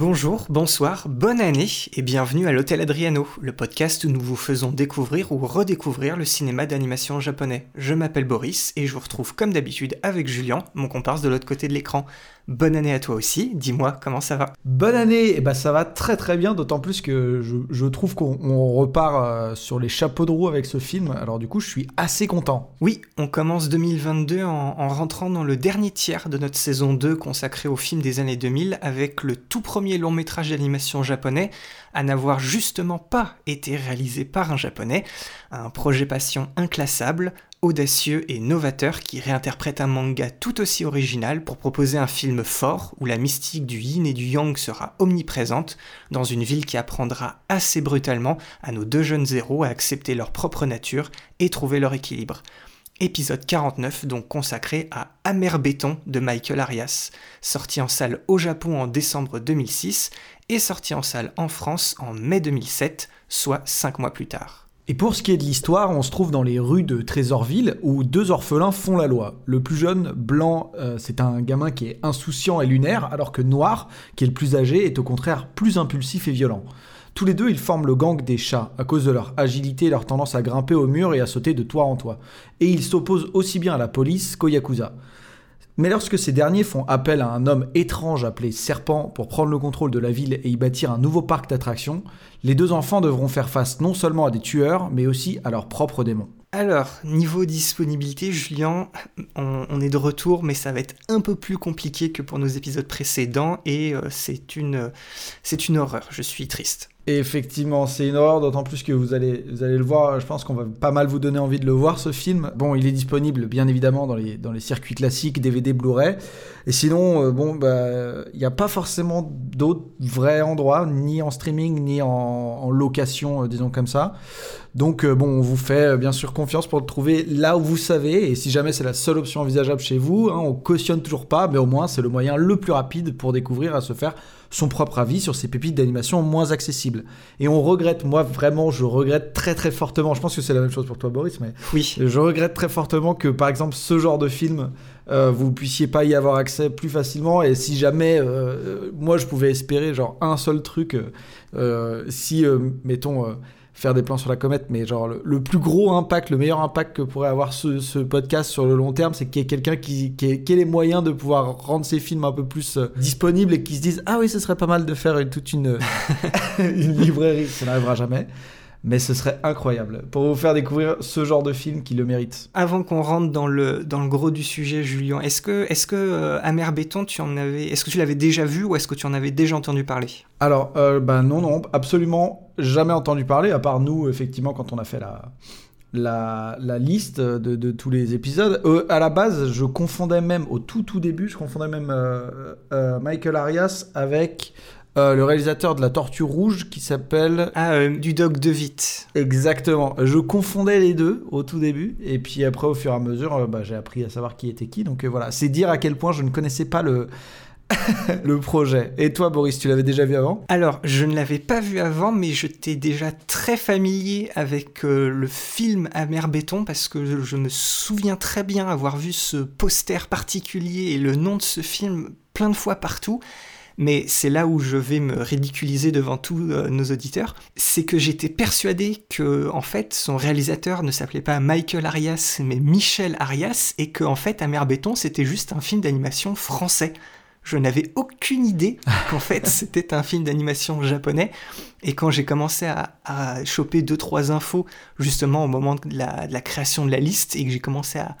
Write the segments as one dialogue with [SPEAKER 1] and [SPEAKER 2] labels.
[SPEAKER 1] Bonjour, bonsoir, bonne année et bienvenue à l'Hôtel Adriano, le podcast où nous vous faisons découvrir ou redécouvrir le cinéma d'animation japonais. Je m'appelle Boris et je vous retrouve comme d'habitude avec Julien, mon comparse de l'autre côté de l'écran. Bonne année à toi aussi, dis-moi comment ça va
[SPEAKER 2] Bonne année, et bah ça va très très bien, d'autant plus que je, je trouve qu'on on repart euh, sur les chapeaux de roue avec ce film, alors du coup je suis assez content.
[SPEAKER 1] Oui, on commence 2022 en, en rentrant dans le dernier tiers de notre saison 2 consacrée aux films des années 2000 avec le tout premier long métrage d'animation japonais à n'avoir justement pas été réalisé par un japonais, un projet passion inclassable, audacieux et novateur qui réinterprète un manga tout aussi original pour proposer un film fort où la mystique du yin et du yang sera omniprésente dans une ville qui apprendra assez brutalement à nos deux jeunes héros à accepter leur propre nature et trouver leur équilibre. Épisode 49 donc consacré à Amer Béton de Michael Arias, sorti en salle au Japon en décembre 2006 et sorti en salle en France en mai 2007, soit 5 mois plus tard.
[SPEAKER 2] Et pour ce qui est de l'histoire, on se trouve dans les rues de Trésorville où deux orphelins font la loi. Le plus jeune, Blanc, euh, c'est un gamin qui est insouciant et lunaire, alors que Noir, qui est le plus âgé, est au contraire plus impulsif et violent. Tous les deux, ils forment le gang des chats, à cause de leur agilité et leur tendance à grimper au mur et à sauter de toit en toit. Et ils s'opposent aussi bien à la police qu'au Yakuza. Mais lorsque ces derniers font appel à un homme étrange appelé Serpent pour prendre le contrôle de la ville et y bâtir un nouveau parc d'attractions, les deux enfants devront faire face non seulement à des tueurs, mais aussi à leurs propres démons.
[SPEAKER 1] Alors, niveau disponibilité, Julien, on, est de retour, mais ça va être un peu plus compliqué que pour nos épisodes précédents, et euh, c'est une, c'est une horreur, je suis triste.
[SPEAKER 2] Effectivement, c'est une horreur, d'autant plus que vous allez, vous allez le voir, je pense qu'on va pas mal vous donner envie de le voir, ce film. Bon, il est disponible, bien évidemment, dans les, dans les circuits classiques, DVD, Blu-ray. Et sinon, euh, bon, bah, il n'y a pas forcément d'autres vrais endroits, ni en streaming, ni en, location, euh, disons comme ça. Donc, euh, bon, on vous fait bien sûr confiance pour le trouver là où vous savez. Et si jamais c'est la seule option envisageable chez vous, hein, on cautionne toujours pas, mais au moins c'est le moyen le plus rapide pour découvrir à se faire son propre avis sur ces pépites d'animation moins accessibles. Et on regrette, moi vraiment, je regrette très très fortement, je pense que c'est la même chose pour toi Boris, mais
[SPEAKER 1] oui.
[SPEAKER 2] je regrette très fortement que par exemple ce genre de film, euh, vous puissiez pas y avoir accès plus facilement. Et si jamais, euh, moi je pouvais espérer genre un seul truc, euh, si, mettons faire des plans sur la comète, mais genre le, plus gros impact, le meilleur impact que pourrait avoir ce, podcast sur le long terme, c'est qu'il y ait quelqu'un qui, ait, les moyens de pouvoir rendre ses films un peu plus euh, disponibles et qui se dise ah oui ce serait pas mal de faire toute une, une librairie, ça n'arrivera jamais. Mais ce serait incroyable pour vous faire découvrir ce genre de film qui le mérite.
[SPEAKER 1] Avant qu'on rentre dans le, dans le gros du sujet, Julien, est-ce que, est que euh, Amer Béton, tu en avais, est-ce que tu l'avais déjà vu ou est-ce que tu en avais déjà entendu parler?
[SPEAKER 2] Alors, euh, bah non, non, absolument jamais entendu parler, à part nous, effectivement, quand on a fait la, la, la liste de, de, tous les épisodes. Euh, à la base, je confondais même, au tout tout début, je confondais même euh, euh, Michael Arias avec euh, le réalisateur de La Tortue Rouge qui s'appelle...
[SPEAKER 1] Ah, euh, du Doc de Vite.
[SPEAKER 2] Exactement. Je confondais les deux au tout début, et puis après, au fur et à mesure, euh, bah, j'ai appris à savoir qui était qui. Donc voilà, c'est dire à quel point je ne connaissais pas le... le projet. Et toi, Boris, tu l'avais déjà vu avant?
[SPEAKER 1] Alors, je ne l'avais pas vu avant, mais je t'ai déjà très familier avec euh, le film Amer Béton parce que je, je me souviens très bien avoir vu ce poster particulier et le nom de ce film plein de fois partout mais c'est là où je vais me ridiculiser devant tous euh, nos auditeurs, c'est que j'étais persuadé que en fait son réalisateur ne s'appelait pas Michael Arias mais Michel Arias et que en fait Amer Béton c'était juste un film d'animation français. Je n'avais aucune idée qu'en fait c'était un film d'animation japonais. Et quand j'ai commencé à, à, choper deux trois infos justement au moment de la, de la création de la liste et que j'ai commencé à,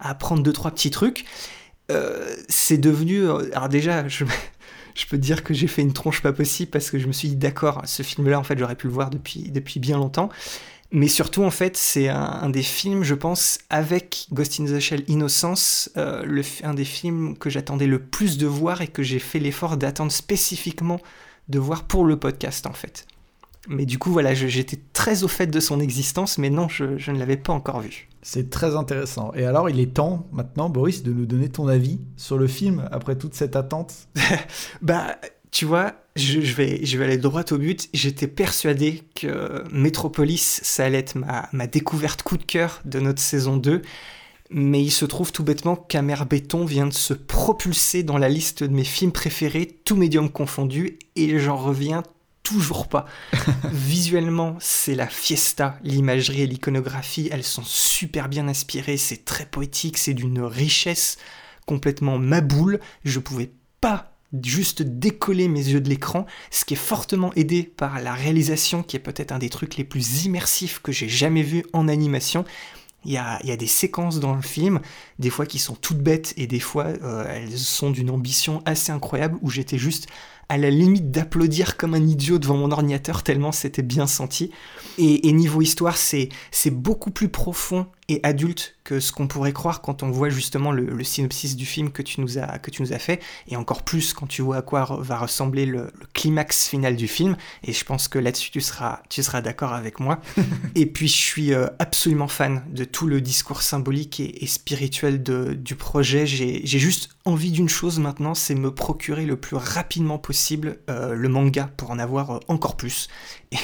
[SPEAKER 1] à apprendre deux trois petits trucs, euh, c'est devenu. Alors déjà, je, je peux dire que j'ai fait une tronche pas possible parce que je me suis dit d'accord, ce film-là, en fait, j'aurais pu le voir depuis, depuis bien longtemps. Mais surtout, en fait, c'est un, des films, je pense, avec Ghost in the Shell Innocence, euh, un des films que j'attendais le plus de voir et que j'ai fait l'effort d'attendre spécifiquement de voir pour le podcast, en fait. Mais du coup, voilà, j'étais très au fait de son existence, mais non, je, je ne l'avais pas encore vu.
[SPEAKER 2] C'est très intéressant. Et alors, il est temps maintenant, Boris, de nous donner ton avis sur le film après toute cette attente.
[SPEAKER 1] Bah, tu vois, je, je vais, je vais aller droit au but. J'étais persuadé que Metropolis, ça allait être ma, ma découverte coup de cœur de notre saison 2. Mais il se trouve tout bêtement qu'Amer Béton vient de se propulser dans la liste de mes films préférés, tous médiums confondus, et j'en reviens toujours pas. Visuellement, c'est la fiesta. L'imagerie et l'iconographie, elles sont super bien inspirées, c'est très poétique, c'est d'une richesse complètement maboule. Je pouvais pas juste décoller mes yeux de l'écran, ce qui est fortement aidé par la réalisation, qui est peut-être un des trucs les plus immersifs que j'ai jamais vu en animation. Il y, a, il y a des séquences dans le film, des fois qui sont toutes bêtes et des fois euh, elles sont d'une ambition assez incroyable où j'étais juste à la limite d'applaudir comme un idiot devant mon ordinateur tellement c'était bien senti. Et, niveau histoire, c'est beaucoup plus profond et adulte que ce qu'on pourrait croire quand on voit justement le, le synopsis du film que tu nous as que tu nous as fait, et encore plus quand tu vois à quoi va ressembler le, le climax final du film. Et je pense que là-dessus tu seras tu seras d'accord avec moi. et puis je suis euh, absolument fan de tout le discours symbolique et, et spirituel de, du projet. J'ai j'ai juste envie d'une chose maintenant, c'est me procurer le plus rapidement possible euh, le manga pour en avoir euh, encore plus.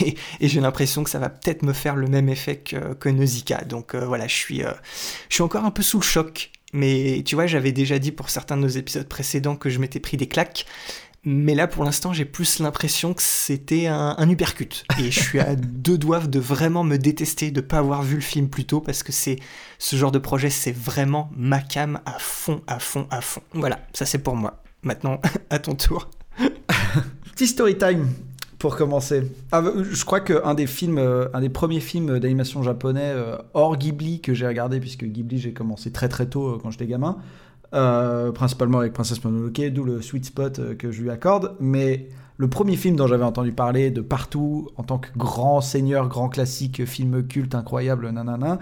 [SPEAKER 1] Et, et j'ai l'impression que ça va peut-être me faire le même effet que, que Nausicaa. Donc euh, voilà, je suis, euh, je suis encore un peu sous le choc. Mais tu vois, j'avais déjà dit pour certains de nos épisodes précédents que je m'étais pris des claques. Mais là, pour l'instant, j'ai plus l'impression que c'était un, un uppercut. Et je suis à deux doigts de vraiment me détester de pas avoir vu le film plus tôt parce que c'est ce genre de projet, c'est vraiment ma cam à fond, à fond, à fond. Voilà, ça c'est pour moi. Maintenant, à ton tour.
[SPEAKER 2] Petit story time pour commencer. Ah, euh, je crois qu'un des films, euh, un des premiers films d'animation japonais euh, hors Ghibli que j'ai regardé, puisque Ghibli j'ai commencé très très tôt euh, quand j'étais gamin, principalement avec Princesse Mononoke, d'où le sweet spot que je lui accorde. Mais le premier film dont j'avais entendu parler de partout en tant que grand seigneur, grand classique, film culte incroyable, nanana,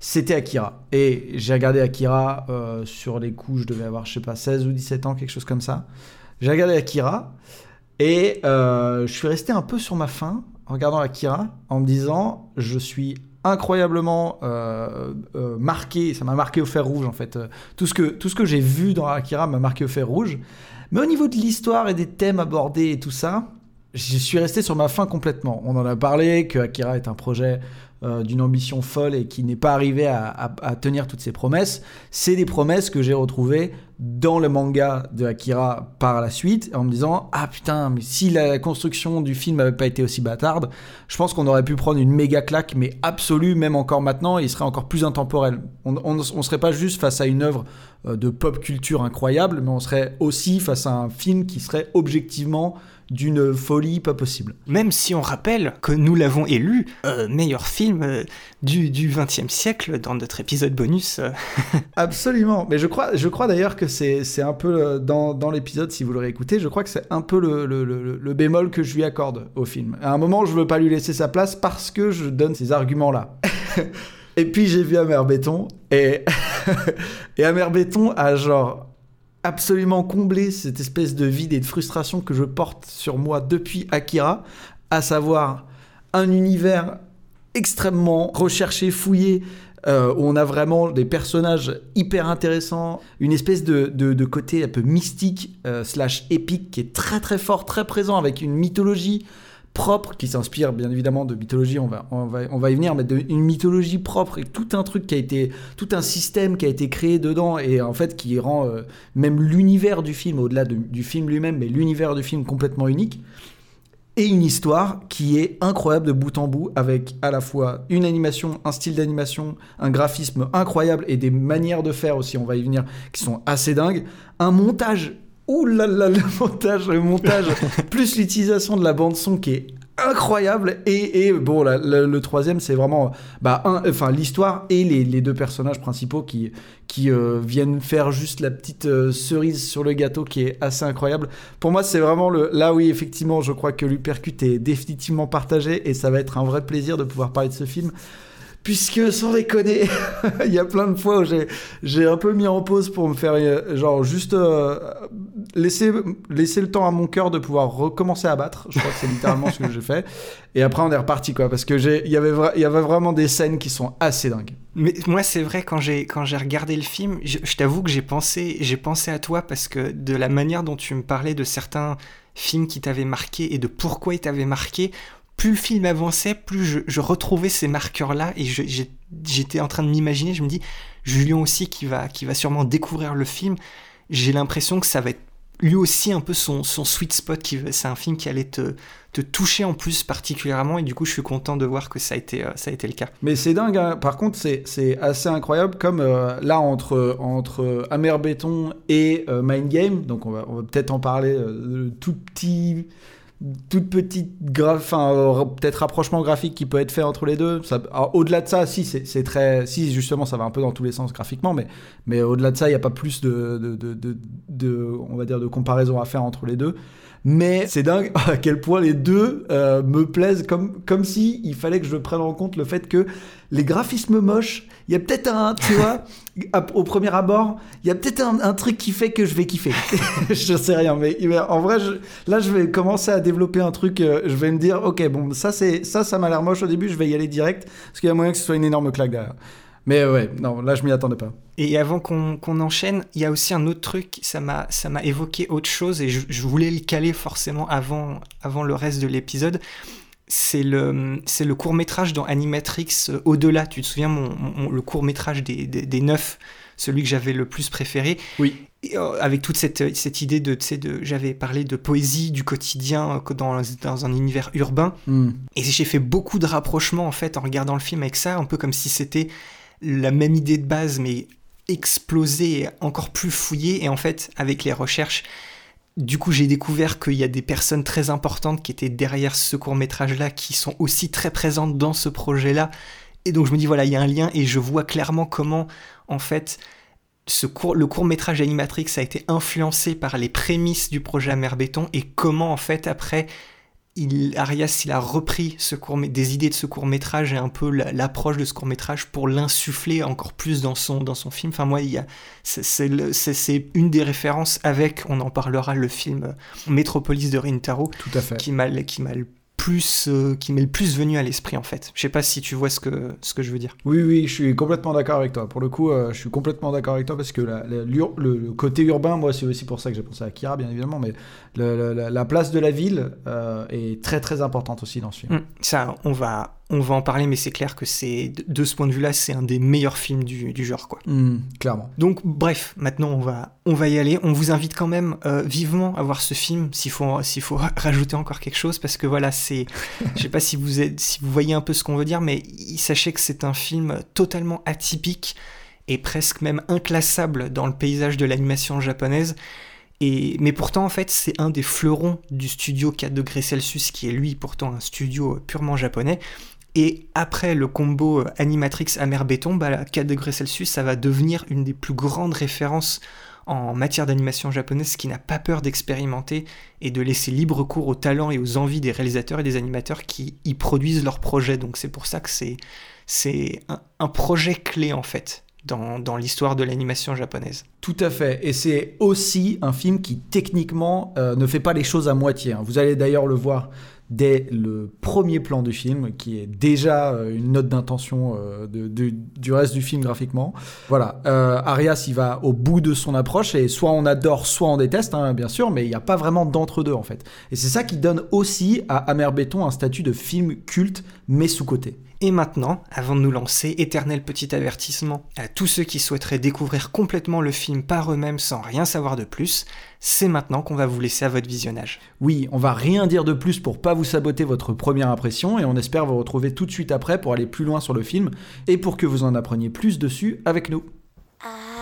[SPEAKER 2] c'était Akira. Et j'ai regardé Akira sur les coups, je devais avoir, je sais pas, 16 ou 17 ans, quelque chose comme ça. J'ai regardé Akira. Et euh, je suis resté un peu sur ma faim en regardant Akira, en me disant, je suis incroyablement euh, euh, marqué, ça m'a marqué au fer rouge en fait. Tout ce que, tout ce que j'ai vu dans Akira m'a marqué au fer rouge. Mais au niveau de l'histoire et des thèmes abordés et tout ça, je suis resté sur ma faim complètement. On en a parlé, que Akira est un projet d'une ambition folle et qui n'est pas arrivé à tenir toutes ses promesses. C'est des promesses que j'ai retrouvées dans le manga de Akira par la suite, en me disant Ah putain, mais si la construction du film n'avait pas été aussi bâtarde, je pense qu'on aurait pu prendre une méga claque, mais absolue, même encore maintenant, et il serait encore plus intemporel. On, on, on serait pas juste face à une œuvre euh, de pop culture incroyable, mais on serait aussi face à un film qui serait objectivement d'une folie pas possible.
[SPEAKER 1] Même si on rappelle que nous l'avons élu euh, meilleur film euh, du, du 20e siècle dans notre épisode bonus. euh.
[SPEAKER 2] Absolument, mais je crois, je crois d'ailleurs que c'est un peu dans, dans l'épisode, si vous l'aurez écouté, je crois que c'est un peu le, le, le- le bémol que je lui accorde au film. À un moment, je veux pas lui laisser sa place parce que je donne ces arguments-là. et puis j'ai vu Amer Béton, et, et Amer Béton a genre absolument comblé cette espèce de vide et de frustration que je porte sur moi depuis Akira, à savoir un univers extrêmement recherché, fouillé, euh, où on a vraiment des personnages hyper intéressants, une espèce de, de- de côté un peu mystique euh, slash épique qui est très très fort, très présent avec une mythologie propre qui s'inspire bien évidemment de mythologie, on va, on va, on va y venir, mais de, une mythologie propre et tout un truc qui a été, tout un système qui a été créé dedans et en fait qui rend euh, même l'univers du film, au-delà de- du film lui-même, mais l'univers du film complètement unique. Et une histoire qui est incroyable de bout en bout avec à la fois une animation, un style d'animation, un graphisme incroyable et des manières de faire aussi, on va y venir, qui sont assez dingues, un montage Ouh là là, le montage, le montage, plus l'utilisation de la bande son qui est incroyable. Et, et bon la- la- le troisième c'est vraiment bah un enfin l'histoire et les, les deux personnages principaux qui qui euh, viennent faire juste la petite euh, cerise sur le gâteau qui est assez incroyable. Pour moi c'est vraiment le là oui effectivement je crois que l'Upercut est définitivement partagé et ça va être un vrai plaisir de pouvoir parler de ce film Puisque, sans déconner, il y a plein de fois où j'ai, un peu mis en pause pour me faire, euh, genre, juste euh, laisser, laisser le temps à mon cœur de pouvoir recommencer à battre. Je crois que c'est littéralement ce que j'ai fait. Et après, on est reparti, quoi. Parce que il y avait, vraiment des scènes qui sont assez dingues.
[SPEAKER 1] Mais moi, c'est vrai, quand j'ai, regardé le film, je, t'avoue que j'ai pensé, pensé à toi parce que de la manière dont tu me parlais de certains films qui t'avaient marqué et de pourquoi ils t'avaient marqué, plus le film avançait, plus je, retrouvais ces marqueurs-là et j'étais en train de m'imaginer, je me dis, Julien aussi qui va, qui va sûrement découvrir le film, j'ai l'impression que ça va être lui aussi un peu son, sweet spot, c'est un film qui allait te, toucher en plus particulièrement et du coup je suis content de voir que ça a été, euh, ça a été le cas.
[SPEAKER 2] Mais c'est dingue, hein. par contre, c'est, assez incroyable. Comme euh, là, entre, entre Amer Béton et euh, Mind Game, donc on va, on va peut-être en parler, euh, tout petit. Toute petite enfin, euh, peut-être rapprochement graphique qui peut être fait entre les deux. Alors, au-delà de ça, si c'est, très, si justement ça va un peu dans tous les sens graphiquement, mais, mais au-delà de ça, il n'y a pas plus de, de, de- de- on va dire, de comparaison à faire entre les deux. Mais c'est dingue à quel point les deux euh, me plaisent comme, comme si il fallait que je prenne en compte le fait que les graphismes moches, il y a peut-être un, tu vois, au premier abord, il y a peut-être un, un truc qui fait que je vais kiffer. je sais rien, mais, mais en vrai, je- là, je vais commencer à développer un truc. euh, je vais me dire, ok, bon, ça, c'est, ça, ça m'a l'air moche au début, je vais y aller direct, parce qu'il y a moyen que ce soit une énorme claque derrière. Mais euh, ouais, non, là, je m'y attendais pas.
[SPEAKER 1] Et avant qu'on qu'on enchaîne, il y a aussi un autre truc, ça m'a évoqué autre chose et je, je voulais le caler forcément avant, avant le reste de l'épisode. C'est le, le court métrage dans Animatrix euh, Au-delà. Tu te souviens, mon, mon- le court métrage des, des, des neuf, celui que j'avais le plus préféré.
[SPEAKER 2] Oui.
[SPEAKER 1] Et, euh, avec toute cette, cette idée de, tu sais, de, j'avais parlé de poésie, du quotidien, euh, dans, dans un univers urbain.
[SPEAKER 2] Hmm.
[SPEAKER 1] Et j'ai fait beaucoup de rapprochements en fait en regardant le film avec ça, un peu comme si c'était la même idée de base, mais explosée encore plus fouillée. Et en fait, avec les recherches, du coup, j'ai découvert qu'il y a des personnes très importantes qui étaient derrière ce court métrage-là, qui sont aussi très présentes dans ce projet-là. Et donc, je me dis, voilà, il y a un lien et je vois clairement comment, en fait, le court métrage Animatrix a été influencé par les prémices du projet Amer Béton et comment, en fait, après, il, Arias, il a repris ce court, des idées de ce court métrage et un peu la- l'approche de ce court métrage pour l'insuffler encore plus dans son, dans son film. Enfin, moi, c'est, une des références avec, on en parlera, le film Métropolis de Rintaro,
[SPEAKER 2] Tout à fait.
[SPEAKER 1] qui m'a, qui m'a le plus, euh, qui m'est le plus venu à l'esprit en fait. Je sais pas si tu vois ce que, ce que je veux dire.
[SPEAKER 2] Oui, oui, je suis complètement d'accord avec toi. Pour le coup, euh, je suis complètement d'accord avec toi parce que la- le, le côté urbain, moi, c'est aussi pour ça que j'ai pensé à Kira, bien évidemment, mais le- le- la, la place de la ville euh, est très très importante aussi dans ce film.
[SPEAKER 1] Hum, Ça, on va, on va en parler, mais c'est clair que c'est, de- ce point de vue-là, c'est un des meilleurs films du, du genre, quoi.
[SPEAKER 2] Hmm, clairement.
[SPEAKER 1] Donc bref, maintenant on va, on va y aller. On vous invite quand même euh, vivement à voir ce film, s'il faut, s'il faut rajouter encore quelque chose, parce que voilà, c'est, je sais pas si vous êtes, si vous voyez un peu ce qu'on veut dire, mais sachez que c'est un film totalement atypique et presque même inclassable dans le paysage de l'animation japonaise. Et, mais pourtant, en fait, c'est un des fleurons du studio 4 degrés Celsius, qui est lui pourtant un studio purement japonais. Et après le combo euh, Animatrix Amer Béton, bah, la 4 degrés Celsius, ça va devenir une des plus grandes références en matière d'animation japonaise qui n'a pas peur d'expérimenter et de laisser libre cours aux talents et aux envies des réalisateurs et des animateurs qui y produisent leurs projets. Donc c'est pour ça que c'est, c'est un, un projet clé en fait dans, dans l'histoire de l'animation japonaise.
[SPEAKER 2] Tout à fait. Et c'est aussi un film qui techniquement euh, ne fait pas les choses à moitié. hein. Vous allez d'ailleurs le voir dès le premier plan du film, qui est déjà euh, une note d'intention euh, du reste du film graphiquement. Voilà, euh, Arias, il va au bout de son approche, et soit on adore, soit on déteste, hein, bien sûr, mais il n'y a pas vraiment d'entre-deux, en fait. Et c'est ça qui donne aussi à Amer Béton un statut de film culte, mais sous-côté.
[SPEAKER 1] Et maintenant, avant de nous lancer, éternel petit avertissement à tous ceux qui souhaiteraient découvrir complètement le film par eux-mêmes sans rien savoir de plus, c'est maintenant qu'on va vous laisser à votre visionnage.
[SPEAKER 2] Oui, on va rien dire de plus pour pas vous saboter votre première impression et on espère vous retrouver tout de suite après pour aller plus loin sur le film et pour que vous en appreniez plus dessus avec nous.
[SPEAKER 3] Ah.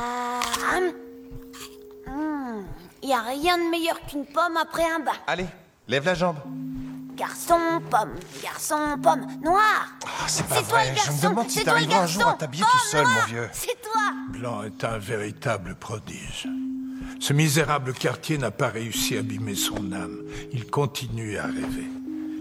[SPEAKER 3] Il y a rien de meilleur qu'une pomme après un bain.
[SPEAKER 4] Allez, lève la jambe. Garçon, pomme, garçon, pomme, noir.
[SPEAKER 5] Ah, c'est pas
[SPEAKER 4] toi
[SPEAKER 5] vrai.
[SPEAKER 4] le
[SPEAKER 5] Je me
[SPEAKER 4] garçon,
[SPEAKER 5] demande si
[SPEAKER 4] c'est toi le
[SPEAKER 5] t'arriveras un jour à
[SPEAKER 4] garçon.
[SPEAKER 5] t'habiller tout seul,
[SPEAKER 4] noir,
[SPEAKER 5] mon vieux.
[SPEAKER 4] C'est toi.
[SPEAKER 6] Blanc est un véritable prodige. Ce misérable quartier n'a pas réussi à abîmer son âme. Il continue à rêver.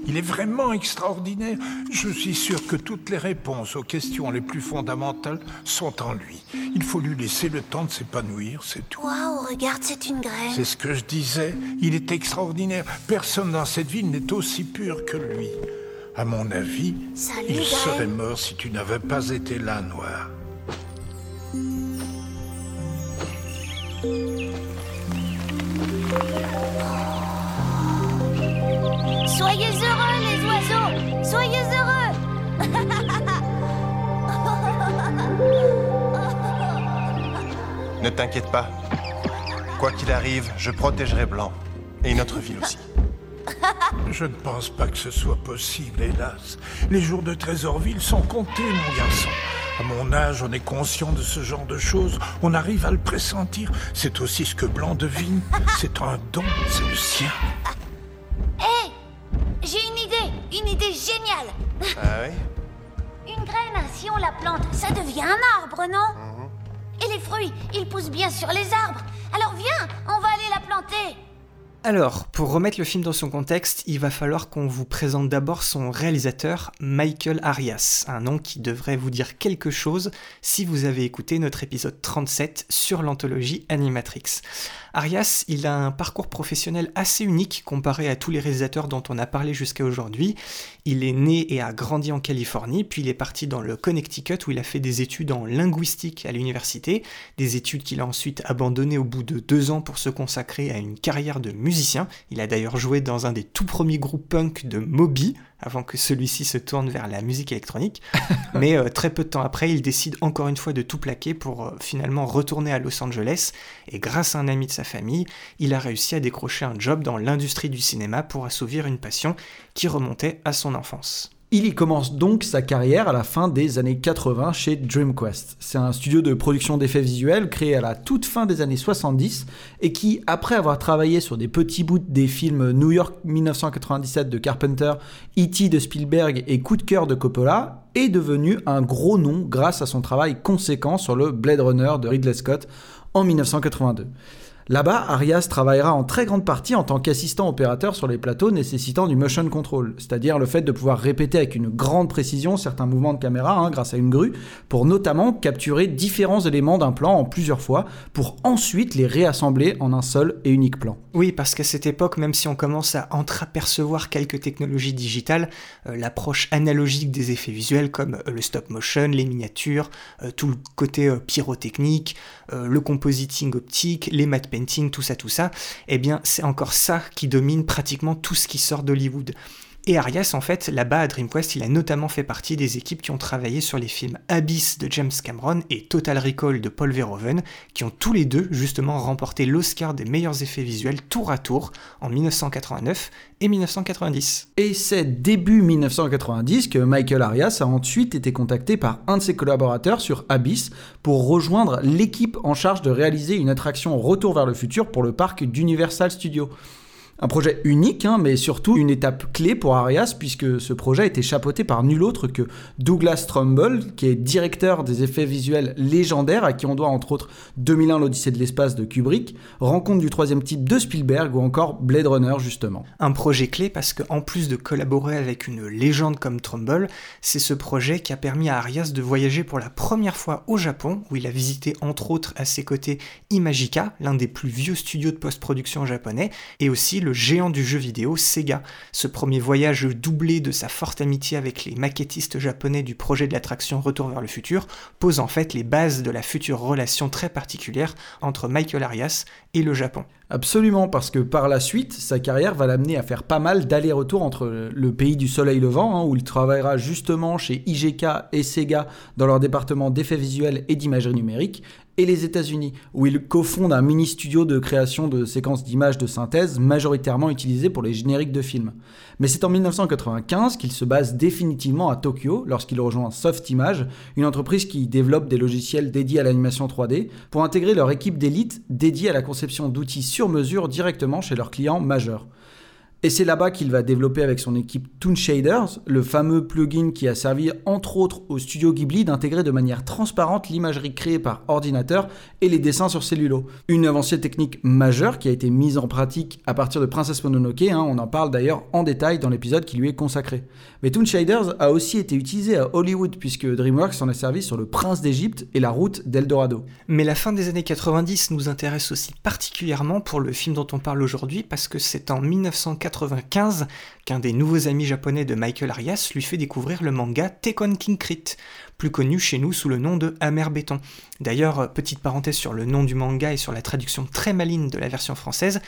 [SPEAKER 6] Il est vraiment extraordinaire. Je suis sûr que toutes les réponses aux questions les plus fondamentales sont en lui. Il faut lui laisser le temps de s'épanouir, c'est tout.
[SPEAKER 4] Waouh, regarde, c'est une graine.
[SPEAKER 6] C'est ce que je disais. Il est extraordinaire. Personne dans cette ville n'est aussi pur que lui. À mon avis,
[SPEAKER 4] Salut,
[SPEAKER 6] il serait mort si tu n'avais pas été là, Noir.
[SPEAKER 4] Soyez heureux.
[SPEAKER 5] Ne t'inquiète pas. Quoi qu'il arrive, je protégerai Blanc. Et notre ville aussi.
[SPEAKER 6] Je ne pense pas que ce soit possible, hélas. Les jours de Trésorville sont comptés, mon garçon. À mon âge, on est conscient de ce genre de choses. On arrive à le pressentir. C'est aussi ce que Blanc devine. C'est un don, c'est le sien.
[SPEAKER 4] Hé, j'ai une idée, une idée géniale.
[SPEAKER 5] Ah oui
[SPEAKER 4] Une graine, si on la plante, ça devient un arbre, non Et les fruits, ils poussent bien sur les arbres. Alors viens, on va aller la planter.
[SPEAKER 1] Alors, pour remettre le film dans son contexte, il va falloir qu'on vous présente d'abord son réalisateur, Michael Arias, un nom qui devrait vous dire quelque chose si vous avez écouté notre épisode 37 sur l'anthologie Animatrix. Arias, il a un parcours professionnel assez unique comparé à tous les réalisateurs dont on a parlé jusqu'à aujourd'hui. Il est né et a grandi en Californie, puis il est parti dans le Connecticut où il a fait des études en linguistique à l'université, des études qu'il a ensuite abandonnées au bout de deux ans pour se consacrer à une carrière de musicien. Il a d'ailleurs joué dans un des tout premiers groupes punk de Moby, avant que celui-ci se tourne vers la musique électronique. Mais euh, très peu de temps après, il décide encore une fois de tout plaquer pour euh, finalement retourner à Los Angeles. Et grâce à un ami de famille, il a réussi à décrocher un job dans l'industrie du cinéma pour assouvir une passion qui remontait à son enfance.
[SPEAKER 2] Il y commence donc sa carrière à la fin des années 80 chez DreamQuest. C'est un studio de production d'effets visuels créé à la toute fin des années 70 et qui, après avoir travaillé sur des petits bouts des films New York 1997 de Carpenter, E.T. de Spielberg et Coup de cœur de Coppola, est devenu un gros nom grâce à son travail conséquent sur le Blade Runner de Ridley Scott en 1982. Là-bas, Arias travaillera en très grande partie en tant qu'assistant opérateur sur les plateaux nécessitant du motion control, c'est-à-dire le fait de pouvoir répéter avec une grande précision certains mouvements de caméra hein, grâce à une grue, pour notamment capturer différents éléments d'un plan en plusieurs fois, pour ensuite les réassembler en un seul et unique plan.
[SPEAKER 1] Oui, parce qu'à cette époque, même si on commence à entreapercevoir quelques technologies digitales, euh, l'approche analogique des effets visuels comme euh, le stop motion, les miniatures, euh, tout le côté pyrotechnique, euh, le compositing optique, les matte painting, tout ça, tout ça, eh bien c'est encore ça qui domine pratiquement tout ce qui sort d'Hollywood. Et Arias, en fait, là-bas à DreamQuest, il a notamment fait partie des équipes qui ont travaillé sur les films Abyss de James Cameron et Total Recall de Paul Verhoeven, qui ont tous les deux justement remporté l'Oscar des meilleurs effets visuels tour à tour en 1989 et 1990.
[SPEAKER 2] Et c'est début 1990 que Michael Arias a ensuite été contacté par un de ses collaborateurs sur Abyss pour rejoindre l'équipe en charge de réaliser une attraction Retour vers le futur pour le parc d'Universal Studios. Un projet unique, hein, mais surtout une étape clé pour Arias, puisque ce projet était chapeauté par nul autre que Douglas Trumbull, qui est directeur des effets visuels légendaires, à qui on doit entre autres 2001 l'Odyssée de l'espace de Kubrick, Rencontre du troisième type de Spielberg ou encore Blade Runner justement.
[SPEAKER 1] Un projet clé parce qu'en plus de collaborer avec une légende comme Trumbull, c'est ce projet qui a permis à Arias de voyager pour la première fois au Japon, où il a visité entre autres à ses côtés Imagica, l'un des plus vieux studios de post-production japonais, et aussi géant du jeu vidéo Sega. Ce premier voyage doublé de sa forte amitié avec les maquettistes japonais du projet de l'attraction Retour vers le futur pose en fait les bases de la future relation très particulière entre Michael Arias et le Japon.
[SPEAKER 2] Absolument, parce que par la suite, sa carrière va l'amener à faire pas mal d'allers-retours entre le pays du soleil levant, hein, où il travaillera justement chez IGK et Sega dans leur département d'effets visuels et d'imagerie numérique, et les États-Unis, où il cofonde un mini-studio de création de séquences d'images de synthèse majoritairement utilisées pour les génériques de films. Mais c'est en 1995 qu'il se base définitivement à Tokyo lorsqu'il rejoint Soft Image, une entreprise qui développe des logiciels dédiés à l'animation 3D, pour intégrer leur équipe d'élite dédiée à la conception d'outils sur mesure directement chez leurs clients majeurs. Et c'est là-bas qu'il va développer avec son équipe Toon Shaders, le fameux plugin qui a servi entre autres au studio Ghibli d'intégrer de manière transparente l'imagerie créée par ordinateur et les dessins sur cellulo. Une avancée technique majeure qui a été mise en pratique à partir de Princess Mononoke, hein, on en parle d'ailleurs en détail dans l'épisode qui lui est consacré. Mais Toon Shaders a aussi été utilisé à Hollywood puisque DreamWorks s'en a servi sur Le Prince d'Égypte et la route d'Eldorado.
[SPEAKER 1] Mais la fin des années 90 nous intéresse aussi particulièrement pour le film dont on parle aujourd'hui parce que c'est en 1990 1995 qu'un des nouveaux amis japonais de Michael Arias lui fait découvrir le manga Tekon King Crit, plus connu chez nous sous le nom de Amer Béton. D'ailleurs, petite parenthèse sur le nom du manga et sur la traduction très maligne de la version française,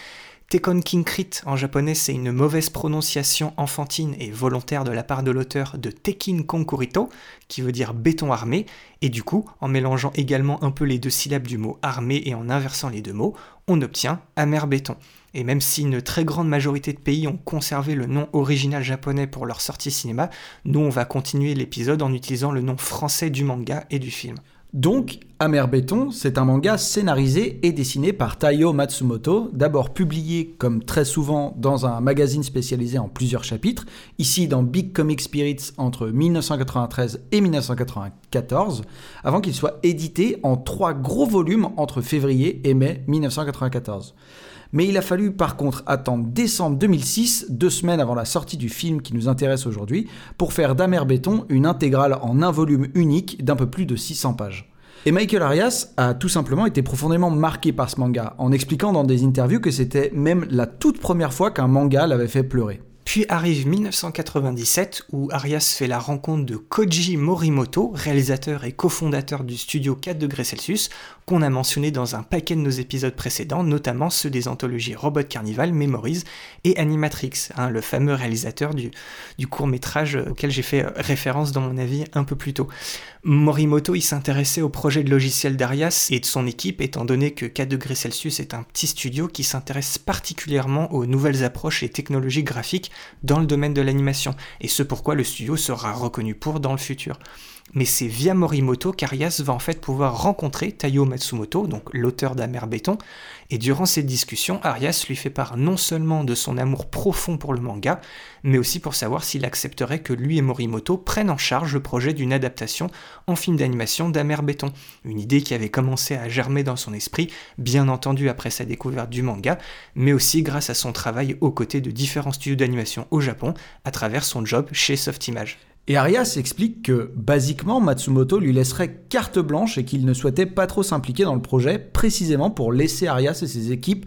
[SPEAKER 1] Tekon Kinkrit en japonais, c'est une mauvaise prononciation enfantine et volontaire de la part de l'auteur de Tekin Konkurito, qui veut dire béton armé, et du coup, en mélangeant également un peu les deux syllabes du mot armé et en inversant les deux mots, on obtient amer béton. Et même si une très grande majorité de pays ont conservé le nom original japonais pour leur sortie cinéma, nous on va continuer l'épisode en utilisant le nom français du manga et du film.
[SPEAKER 2] Donc, Amer Béton, c'est un manga scénarisé et dessiné par Taiyo Matsumoto, d'abord publié comme très souvent dans un magazine spécialisé en plusieurs chapitres, ici dans Big Comic Spirits entre 1993 et 1994, avant qu'il soit édité en trois gros volumes entre février et mai 1994. Mais il a fallu par contre attendre décembre 2006, deux semaines avant la sortie du film qui nous intéresse aujourd'hui, pour faire d'Amer Béton une intégrale en un volume unique d'un peu plus de 600 pages. Et Michael Arias a tout simplement été profondément marqué par ce manga, en expliquant dans des interviews que c'était même la toute première fois qu'un manga l'avait fait pleurer.
[SPEAKER 1] Puis arrive 1997 où Arias fait la rencontre de Koji Morimoto, réalisateur et cofondateur du studio 4 degrés Celsius, qu'on a mentionné dans un paquet de nos épisodes précédents, notamment ceux des anthologies Robot Carnival, Memories et Animatrix, hein, le fameux réalisateur du, du court métrage auquel j'ai fait référence dans mon avis un peu plus tôt. Morimoto, il s'intéressait au projet de logiciel d'Arias et de son équipe, étant donné que 4 degrés Celsius est un petit studio qui s'intéresse particulièrement aux nouvelles approches et technologies graphiques dans le domaine de l'animation, et ce pourquoi le studio sera reconnu pour dans le futur mais c'est via Morimoto qu'Arias va en fait pouvoir rencontrer Taiyo Matsumoto, donc l'auteur d'Amer Béton, et durant cette discussion, Arias lui fait part non seulement de son amour profond pour le manga, mais aussi pour savoir s'il accepterait que lui et Morimoto prennent en charge le projet d'une adaptation en film d'animation d'Amer Béton, une idée qui avait commencé à germer dans son esprit, bien entendu après sa découverte du manga, mais aussi grâce à son travail aux côtés de différents studios d'animation au Japon, à travers son job chez Softimage.
[SPEAKER 2] Et Arias explique que, basiquement, Matsumoto lui laisserait carte blanche et qu'il ne souhaitait pas trop s'impliquer dans le projet, précisément pour laisser Arias et ses équipes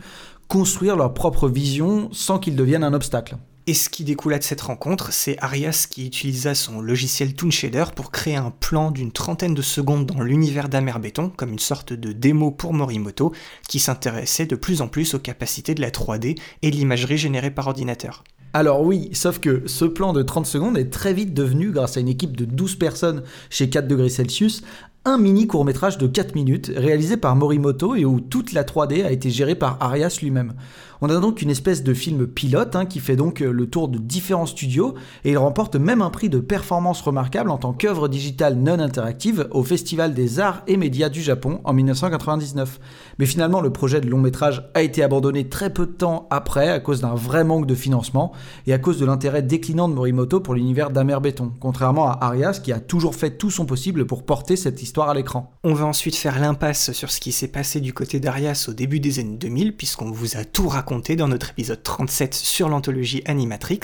[SPEAKER 2] construire leur propre vision sans qu'il devienne un obstacle.
[SPEAKER 1] Et ce qui découla de cette rencontre, c'est Arias qui utilisa son logiciel Toon Shader pour créer un plan d'une trentaine de secondes dans l'univers d'Amer Béton, comme une sorte de démo pour Morimoto, qui s'intéressait de plus en plus aux capacités de la 3D et de l'imagerie générée par ordinateur.
[SPEAKER 2] Alors oui, sauf que ce plan de 30 secondes est très vite devenu, grâce à une équipe de 12 personnes chez 4 degrés Celsius, un mini court métrage de 4 minutes réalisé par Morimoto et où toute la 3D a été gérée par Arias lui-même. On a donc une espèce de film pilote hein, qui fait donc euh, le tour de différents studios et il remporte même un prix de performance remarquable en tant qu'œuvre digitale non interactive au Festival des Arts et Médias du Japon en 1999. Mais finalement, le projet de long métrage a été abandonné très peu de temps après à cause d'un vrai manque de financement et à cause de l'intérêt déclinant de Morimoto pour l'univers d'Amer Béton, contrairement à Arias qui a toujours fait tout son possible pour porter cette histoire à l'écran.
[SPEAKER 1] On va ensuite faire l'impasse sur ce qui s'est passé du côté d'Arias au début des années 2000 puisqu'on vous a tout raconté dans notre épisode 37 sur l'anthologie Animatrix.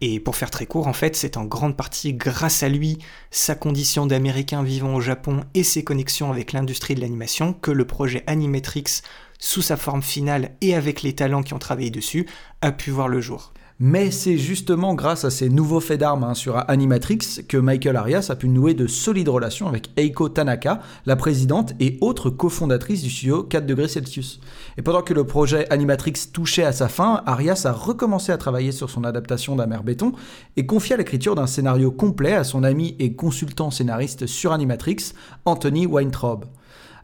[SPEAKER 1] Et pour faire très court, en fait, c'est en grande partie grâce à lui, sa condition d'Américain vivant au Japon et ses connexions avec l'industrie de l'animation que le projet Animatrix, sous sa forme finale et avec les talents qui ont travaillé dessus, a pu voir le jour.
[SPEAKER 2] Mais c'est justement grâce à ces nouveaux faits d'armes hein, sur Animatrix que Michael Arias a pu nouer de solides relations avec Eiko Tanaka, la présidente et autre cofondatrice du studio 4 degrés Celsius. Et pendant que le projet Animatrix touchait à sa fin, Arias a recommencé à travailler sur son adaptation d'Amer Béton et confia l'écriture d'un scénario complet à son ami et consultant scénariste sur Animatrix, Anthony Weintraub.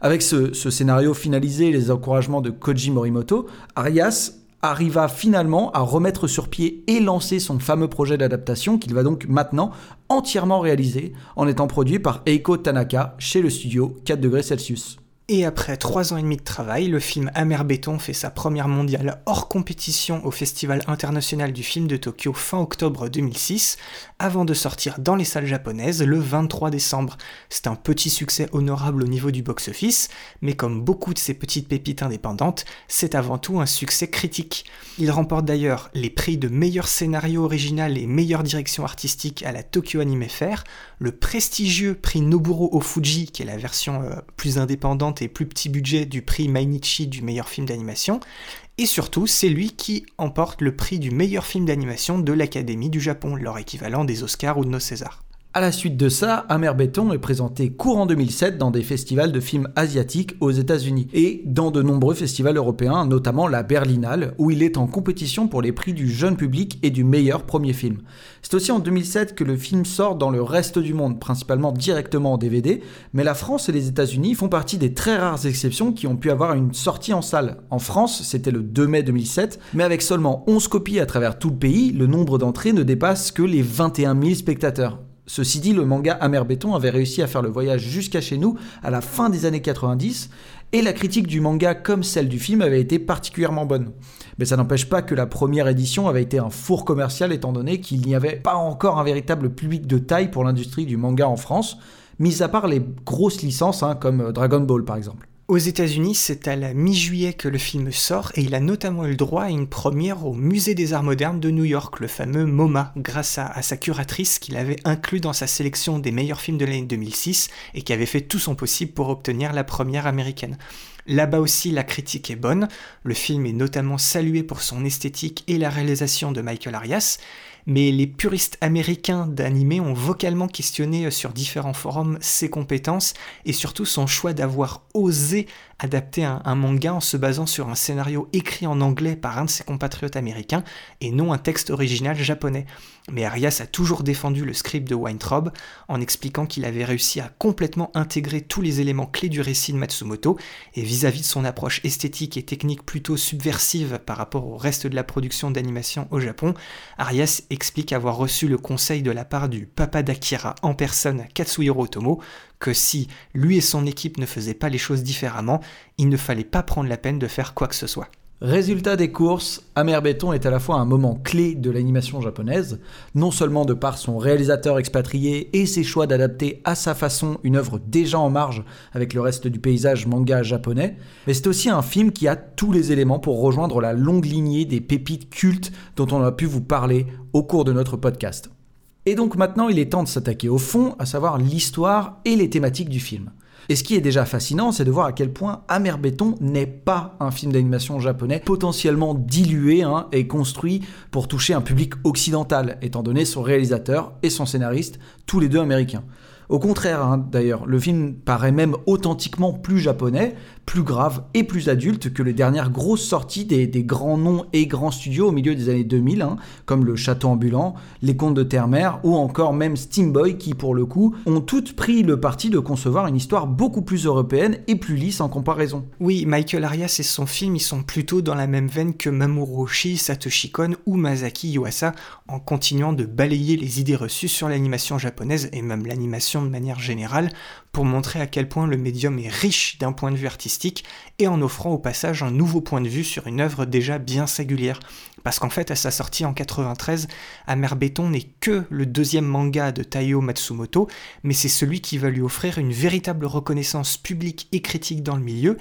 [SPEAKER 2] Avec ce, ce scénario finalisé et les encouragements de Koji Morimoto, Arias arriva finalement à remettre sur pied et lancer son fameux projet d'adaptation qu'il va donc maintenant entièrement réaliser en étant produit par Eiko Tanaka chez le studio 4 degrés Celsius.
[SPEAKER 1] Et après trois ans et demi de travail, le film Amer Béton fait sa première mondiale hors compétition au Festival international du film de Tokyo fin octobre 2006, avant de sortir dans les salles japonaises le 23 décembre. C'est un petit succès honorable au niveau du box-office, mais comme beaucoup de ces petites pépites indépendantes, c'est avant tout un succès critique. Il remporte d'ailleurs les prix de meilleur scénario original et meilleure direction artistique à la Tokyo Anime Fair, le prestigieux prix Noburo Ofuji, qui est la version euh, plus indépendante et plus petit budget du prix Mainichi du meilleur film d'animation, et surtout c'est lui qui emporte le prix du meilleur film d'animation de l'Académie du Japon, leur équivalent des Oscars ou de nos Césars.
[SPEAKER 2] À la suite de ça, Amer Béton est présenté courant 2007 dans des festivals de films asiatiques aux États-Unis et dans de nombreux festivals européens, notamment la Berlinale, où il est en compétition pour les prix du jeune public et du meilleur premier film. C'est aussi en 2007 que le film sort dans le reste du monde, principalement directement en DVD, mais la France et les États-Unis font partie des très rares exceptions qui ont pu avoir une sortie en salle. En France, c'était le 2 mai 2007, mais avec seulement 11 copies à travers tout le pays, le nombre d'entrées ne dépasse que les 21 000 spectateurs. Ceci dit, le manga Amer Béton avait réussi à faire le voyage jusqu'à chez nous à la fin des années 90, et la critique du manga comme celle du film avait été particulièrement bonne. Mais ça n'empêche pas que la première édition avait été un four commercial étant donné qu'il n'y avait pas encore un véritable public de taille pour l'industrie du manga en France, mis à part les grosses licences hein, comme Dragon Ball par exemple.
[SPEAKER 1] Aux États-Unis, c'est à la mi-juillet que le film sort et il a notamment eu le droit à une première au Musée des Arts Modernes de New York, le fameux MoMA, grâce à, sa curatrice qu'il avait inclus dans sa sélection des meilleurs films de l'année 2006 et qui avait fait tout son possible pour obtenir la première américaine. Là-bas aussi, la critique est bonne. Le film est notamment salué pour son esthétique et la réalisation de Michael Arias mais les puristes américains d'animé ont vocalement questionné sur différents forums ses compétences et surtout son choix d'avoir osé adapter un, manga en se basant sur un scénario écrit en anglais par un de ses compatriotes américains et non un texte original japonais. Mais Arias a toujours défendu le script de Weintraub en expliquant qu'il avait réussi à complètement intégrer tous les éléments clés du récit de Matsumoto et vis-à-vis de son approche esthétique et technique plutôt subversive par rapport au reste de la production d'animation au Japon, Arias explique avoir reçu le conseil de la part du papa d'Akira en personne Katsuhiro Otomo si lui et son équipe ne faisaient pas les choses différemment, il ne fallait pas prendre la peine de faire quoi que ce soit.
[SPEAKER 2] Résultat des courses, Amer Béton est à la fois un moment clé de l'animation japonaise, non seulement de par son réalisateur expatrié et ses choix d'adapter à sa façon une œuvre déjà en marge avec le reste du paysage manga japonais, mais c'est aussi un film qui a tous les éléments pour rejoindre la longue lignée des pépites cultes dont on a pu vous parler au cours de notre podcast. Et donc maintenant, il est temps de s'attaquer au fond, à savoir l'histoire et les thématiques du film. Et ce qui est déjà fascinant, c'est de voir à quel point Amer Béton n'est pas un film d'animation japonais potentiellement dilué hein, et construit pour toucher un public occidental, étant donné son réalisateur et son scénariste, tous les deux américains. Au contraire, hein, d'ailleurs, le film paraît même authentiquement plus japonais, plus grave et plus adulte que les dernières grosses sorties des, grands noms et grands studios au milieu des années 2000, hein, comme le Château Ambulant, Les Contes de Terre-Mère ou encore même Steamboy qui, pour le coup, ont toutes pris le parti de concevoir une histoire beaucoup plus européenne et plus lisse en comparaison.
[SPEAKER 1] Oui, Michael Arias et son film, ils sont plutôt dans la même veine que Mamoru Oshii, Satoshi Kon ou Masaki Yuasa, en continuant de balayer les idées reçues sur l'animation japonaise et même l'animation de manière générale pour montrer à quel point le médium est riche d'un point de vue artistique et en offrant au passage un nouveau point de vue sur une œuvre déjà bien singulière. Parce qu'en fait, à sa sortie en 93, Amer Béton n'est que le deuxième manga de Taiyo Matsumoto, mais c'est celui qui va lui offrir une véritable reconnaissance publique et critique dans le milieu,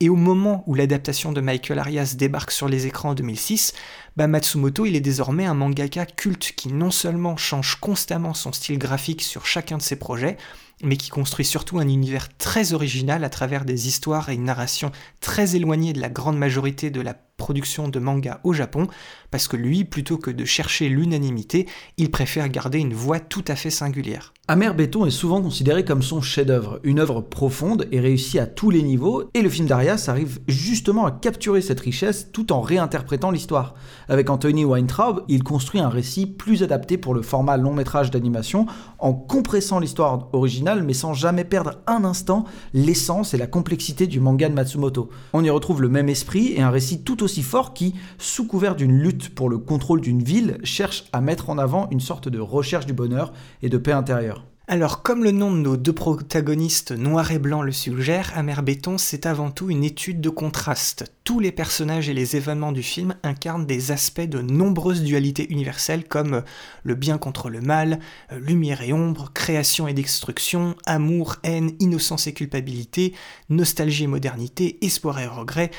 [SPEAKER 1] et au moment où l'adaptation de Michael Arias débarque sur les écrans en 2006, bah Matsumoto il est désormais un mangaka culte qui non seulement change constamment son style graphique sur chacun de ses projets, mais qui construit surtout un univers très original à travers des histoires et une narration très éloignées de la grande majorité de la production de manga au Japon, parce que lui, plutôt que de chercher l'unanimité, il préfère garder une voix tout à fait singulière.
[SPEAKER 2] Amer Béton est souvent considéré comme son chef-d'œuvre, une œuvre profonde et réussie à tous les niveaux, et le film d'Arias arrive justement à capturer cette richesse tout en réinterprétant l'histoire. Avec Anthony Weintraub, il construit un récit plus adapté pour le format long métrage d'animation, en compressant l'histoire originale mais sans jamais perdre un instant l'essence et la complexité du manga de Matsumoto. On y retrouve le même esprit et un récit tout aussi fort qui, sous couvert d'une lutte pour le contrôle d'une ville, cherche à mettre en avant une sorte de recherche du bonheur et de paix intérieure.
[SPEAKER 1] Alors, comme le nom de nos deux protagonistes noir et blanc le suggère, Amer Béton, c'est avant tout une étude de contraste. Tous les personnages et les événements du film incarnent des aspects de nombreuses dualités universelles comme le bien contre le mal, lumière et ombre, création et destruction, amour, haine, innocence et culpabilité, nostalgie et modernité, espoir et regret.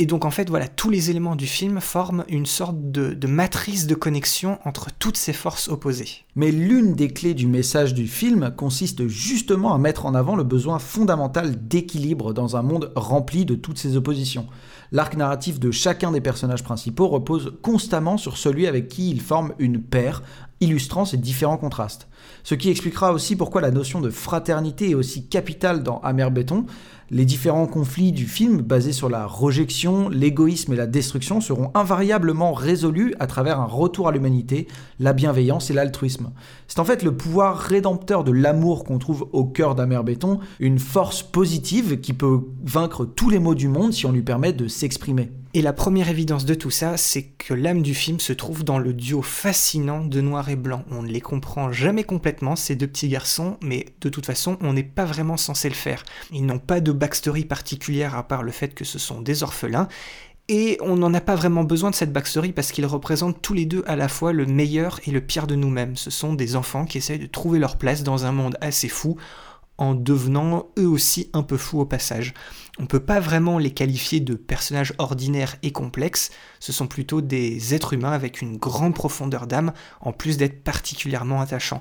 [SPEAKER 1] Et donc en fait, voilà, tous les éléments du film forment une sorte de, matrice de connexion entre toutes ces forces opposées.
[SPEAKER 2] Mais l'une des clés du message du film consiste justement à mettre en avant le besoin fondamental d'équilibre dans un monde rempli de toutes ces oppositions. L'arc narratif de chacun des personnages principaux repose constamment sur celui avec qui ils forment une paire, illustrant ces différents contrastes. Ce qui expliquera aussi pourquoi la notion de fraternité est aussi capitale dans Amer Béton, les différents conflits du film, basés sur la rejection, l'égoïsme et la destruction, seront invariablement résolus à travers un retour à l'humanité, la bienveillance et l'altruisme. C'est en fait le pouvoir rédempteur de l'amour qu'on trouve au cœur d'Amer Béton, une force positive qui peut vaincre tous les maux du monde si on lui permet de s'exprimer.
[SPEAKER 1] Et la première évidence de tout ça, c'est que l'âme du film se trouve dans le duo fascinant de noir et blanc. On ne les comprend jamais complètement, ces deux petits garçons, mais de toute façon, on n'est pas vraiment censé le faire. Ils n'ont pas de backstory particulière à part le fait que ce sont des orphelins, et on n'en a pas vraiment besoin de cette backstory parce qu'ils représentent tous les deux à la fois le meilleur et le pire de nous-mêmes. Ce sont des enfants qui essayent de trouver leur place dans un monde assez fou en devenant eux aussi un peu fous au passage. On ne peut pas vraiment les qualifier de personnages ordinaires et complexes, ce sont plutôt des êtres humains avec une grande profondeur d'âme, en plus d'être particulièrement attachants.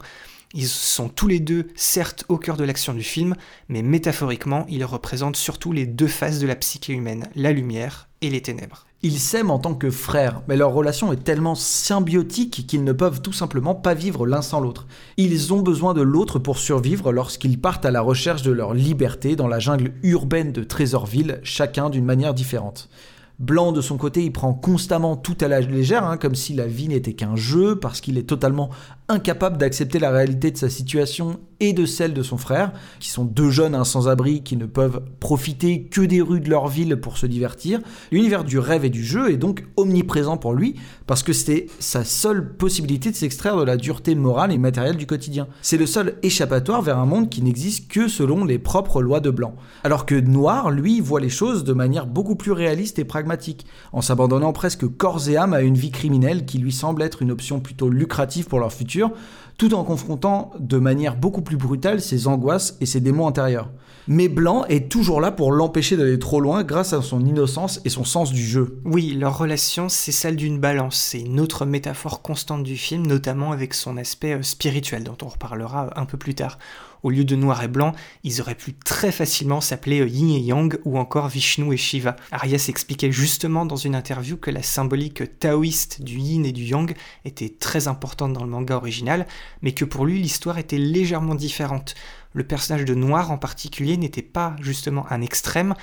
[SPEAKER 1] Ils sont tous les deux, certes, au cœur de l'action du film, mais métaphoriquement, ils représentent surtout les deux faces de la psyché humaine, la lumière et les ténèbres.
[SPEAKER 2] Ils s'aiment en tant que frères, mais leur relation est tellement symbiotique qu'ils ne peuvent tout simplement pas vivre l'un sans l'autre. Ils ont besoin de l'autre pour survivre lorsqu'ils partent à la recherche de leur liberté dans la jungle urbaine de Trésorville, chacun d'une manière différente. Blanc, de son côté, il prend constamment tout à la légère, hein, comme si la vie n'était qu'un jeu, parce qu'il est totalement incapable d'accepter la réalité de sa situation et de celle de son frère, qui sont deux jeunes sans-abri qui ne peuvent profiter que des rues de leur ville pour se divertir. L'univers du rêve et du jeu est donc omniprésent pour lui, parce que c'est sa seule possibilité de s'extraire de la dureté morale et matérielle du quotidien. C'est le seul échappatoire vers un monde qui n'existe que selon les propres lois de Blanc. Alors que Noir, lui, voit les choses de manière beaucoup plus réaliste et pragmatique, en s'abandonnant presque corps et âme à une vie criminelle qui lui semble être une option plutôt lucrative pour leur futur tout en confrontant de manière beaucoup plus brutale ses angoisses et ses démons intérieurs. Mais Blanc est toujours là pour l'empêcher d'aller trop loin grâce à son innocence et son sens du jeu.
[SPEAKER 1] Oui, leur relation, c'est celle d'une balance. C'est une autre métaphore constante du film, notamment avec son aspect euh, spirituel, dont on reparlera un peu plus tard. Au lieu de noir et blanc, ils auraient pu très facilement s'appeler euh, Yin et Yang ou encore Vishnu et Shiva. Arias expliquait justement dans une interview que la symbolique taoïste du Yin et du Yang était très importante dans le manga original, mais que pour lui l'histoire était légèrement différente le personnage de Noir en particulier n'était pas justement un extrême,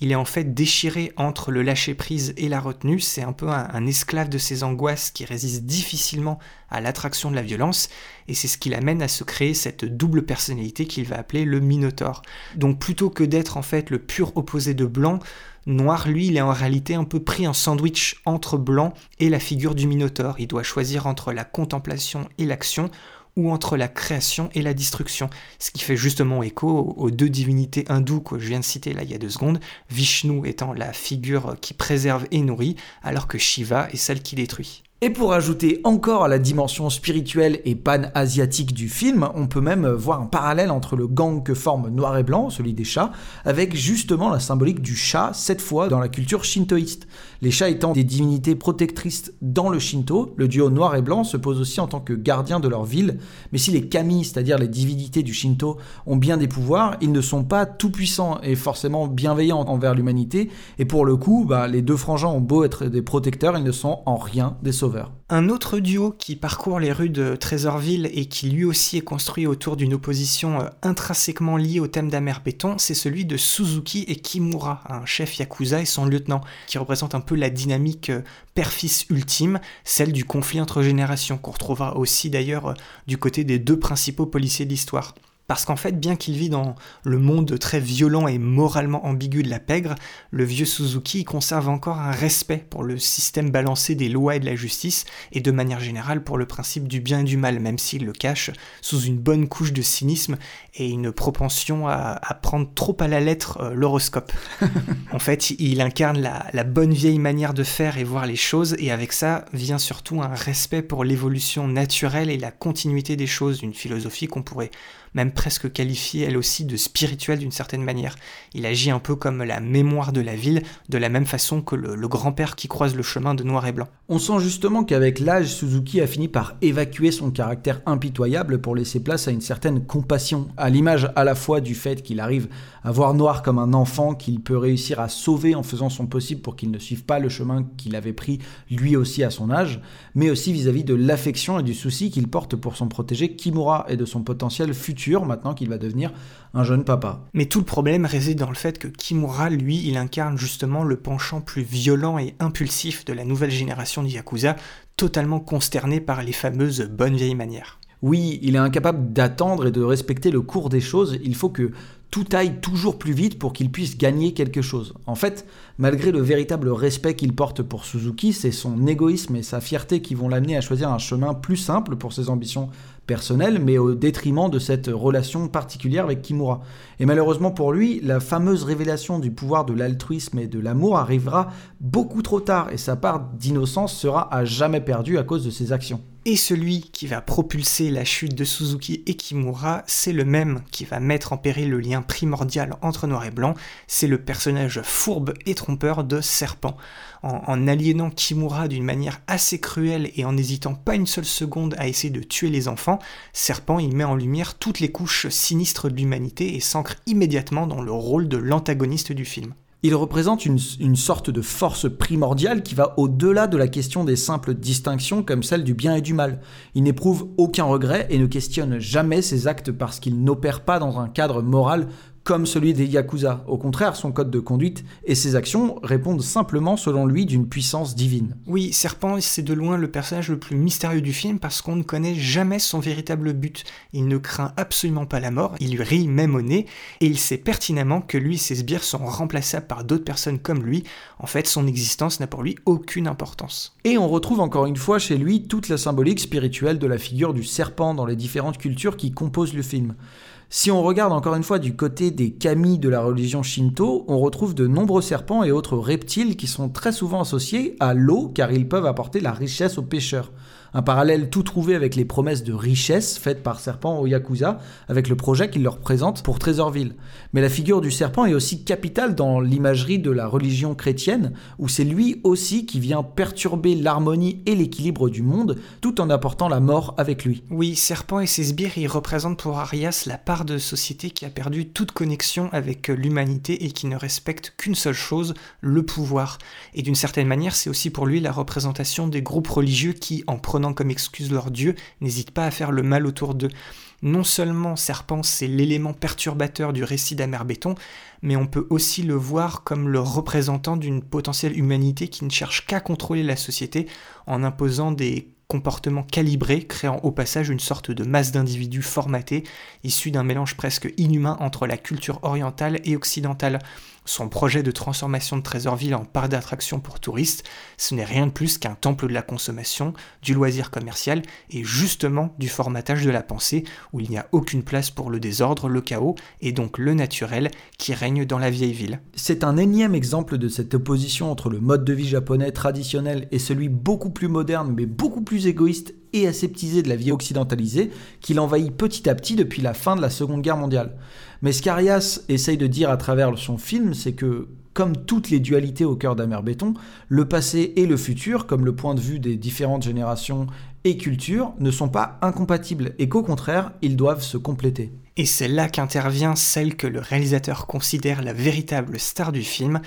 [SPEAKER 1] il est en fait déchiré entre le lâcher-prise et la retenue, c'est un peu un, esclave de ses angoisses qui résiste difficilement à l'attraction de la violence, et c'est ce qui l'amène à se créer cette double personnalité qu'il va appeler le Minotaure. Donc plutôt que d'être en fait le pur opposé de Blanc, Noir, lui, il est en réalité un peu pris en sandwich entre Blanc et la figure du Minotaure. Il doit choisir entre la contemplation et l'action, ou entre la création et la destruction, ce qui fait justement écho aux deux divinités hindoues que je viens de citer là il y a deux secondes, Vishnu étant la figure qui préserve et nourrit, alors que Shiva est celle qui détruit.
[SPEAKER 2] Et pour ajouter encore à la dimension spirituelle et pan-asiatique du film, on peut même voir un parallèle entre le gang que forment Noir et Blanc, celui des chats, avec justement la symbolique du chat, cette fois dans la culture shintoïste. Les chats étant des divinités protectrices dans le Shinto, le duo Noir et Blanc se pose aussi en tant que gardien de leur ville, mais si les kami, c'est-à-dire les divinités du Shinto, ont bien des pouvoirs, ils ne sont pas tout puissants et forcément bienveillants envers l'humanité, et pour le coup, bah, les deux frangins ont beau être des protecteurs, ils ne sont en rien des sauveurs.
[SPEAKER 1] Un autre duo qui parcourt les rues de Trésorville et qui lui aussi est construit autour d'une opposition euh, intrinsèquement liée au thème d'Amer Béton, c'est celui de Suzuki et Kimura, un chef yakuza et son lieutenant, qui représente un peu la dynamique euh, père-fils ultime, celle du conflit entre générations, qu'on retrouvera aussi d'ailleurs euh, du côté des deux principaux policiers de l'histoire. Parce qu'en fait, bien qu'il vit dans le monde très violent et moralement ambigu de la pègre, le vieux Suzuki conserve encore un respect pour le système balancé des lois et de la justice, et de manière générale pour le principe du bien et du mal, même s'il le cache sous une bonne couche de cynisme et une propension à, prendre trop à la lettre euh, l'horoscope. en fait, il incarne la, la bonne vieille manière de faire et voir les choses, et avec ça vient surtout un respect pour l'évolution naturelle et la continuité des choses, une philosophie qu'on pourrait même presque qualifiée elle aussi de spirituelle d'une certaine manière. Il agit un peu comme la mémoire de la ville, de la même façon que le, grand-père qui croise le chemin de noir et blanc.
[SPEAKER 2] On sent justement qu'avec l'âge, Suzuki a fini par évacuer son caractère impitoyable pour laisser place à une certaine compassion, à l'image à la fois du fait qu'il arrive à voir Noir comme un enfant qu'il peut réussir à sauver en faisant son possible pour qu'il ne suive pas le chemin qu'il avait pris lui aussi à son âge, mais aussi vis-à-vis de l'affection et du souci qu'il porte pour son protégé Kimura et de son potentiel futur maintenant qu'il va devenir un jeune papa.
[SPEAKER 1] Mais tout le problème réside dans le fait que Kimura, lui, il incarne justement le penchant plus violent et impulsif de la nouvelle génération de Yakuza, totalement consterné par les fameuses bonnes vieilles manières.
[SPEAKER 2] Oui, il est incapable d'attendre et de respecter le cours des choses, il faut que tout aille toujours plus vite pour qu'il puisse gagner quelque chose. En fait, malgré le véritable respect qu'il porte pour Suzuki, c'est son égoïsme et sa fierté qui vont l'amener à choisir un chemin plus simple pour ses ambitions personnelles, mais au détriment de cette relation particulière avec Kimura. Et malheureusement pour lui, la fameuse révélation du pouvoir de l'altruisme et de l'amour arrivera beaucoup trop tard, et sa part d'innocence sera à jamais perdue à cause de ses actions.
[SPEAKER 1] Et celui qui va propulser la chute de Suzuki et Kimura, c'est le même qui va mettre en péril le lien primordial entre noir et blanc, c'est le personnage fourbe et trompeur de Serpent. En, aliénant Kimura d'une manière assez cruelle et en n'hésitant pas une seule seconde à essayer de tuer les enfants, Serpent y met en lumière toutes les couches sinistres de l'humanité et s'ancre immédiatement dans le rôle de l'antagoniste du film.
[SPEAKER 2] Il représente une, sorte de force primordiale qui va au-delà de la question des simples distinctions comme celle du bien et du mal. Il n'éprouve aucun regret et ne questionne jamais ses actes parce qu'il n'opère pas dans un cadre moral comme celui des Yakuza. Au contraire, son code de conduite et ses actions répondent simplement, selon lui, d'une puissance divine.
[SPEAKER 1] Oui, Serpent, c'est de loin le personnage le plus mystérieux du film parce qu'on ne connaît jamais son véritable but. Il ne craint absolument pas la mort, il lui rit même au nez, et il sait pertinemment que lui et ses sbires sont remplaçables par d'autres personnes comme lui. En fait, son existence n'a pour lui aucune importance.
[SPEAKER 2] Et on retrouve encore une fois chez lui toute la symbolique spirituelle de la figure du serpent dans les différentes cultures qui composent le film. Si on regarde encore une fois du côté des kami de la religion shinto, on retrouve de nombreux serpents et autres reptiles qui sont très souvent associés à l'eau car ils peuvent apporter la richesse aux pêcheurs. Un parallèle tout trouvé avec les promesses de richesse faites par Serpent au Yakuza, avec le projet qu'il leur présente pour Trésorville. Mais la figure du serpent est aussi capitale dans l'imagerie de la religion chrétienne, où c'est lui aussi qui vient perturber l'harmonie et l'équilibre du monde, tout en apportant la mort avec lui.
[SPEAKER 1] Oui, Serpent et ses sbires y représentent pour Arias la part de société qui a perdu toute connexion avec l'humanité et qui ne respecte qu'une seule chose, le pouvoir. Et d'une certaine manière, c'est aussi pour lui la représentation des groupes religieux qui, en prenant comme excuse leur dieu, n'hésitent pas à faire le mal autour d'eux. Non seulement Serpent, c'est l'élément perturbateur du récit d'Amer Béton, mais on peut aussi le voir comme le représentant d'une potentielle humanité qui ne cherche qu'à contrôler la société en imposant des comportements calibrés, créant au passage une sorte de masse d'individus formatés, issus d'un mélange presque inhumain entre la culture orientale et occidentale. Son projet de transformation de Trésorville en parc d'attraction pour touristes, ce n'est rien de plus qu'un temple de la consommation, du loisir commercial et justement du formatage de la pensée, où il n'y a aucune place pour le désordre, le chaos et donc le naturel qui règne dans la vieille ville.
[SPEAKER 2] C'est un énième exemple de cette opposition entre le mode de vie japonais traditionnel et celui beaucoup plus moderne mais beaucoup plus égoïste et aseptisé de la vie occidentalisée qu'il envahit petit à petit depuis la fin de la Seconde Guerre mondiale. Mais ce qu'Arias essaye de dire à travers son film, c'est que, comme toutes les dualités au cœur d'Amer Béton, le passé et le futur, comme le point de vue des différentes générations et cultures, ne sont pas incompatibles et qu'au contraire, ils doivent se compléter.
[SPEAKER 1] Et c'est là qu'intervient celle que le réalisateur considère la véritable star du film,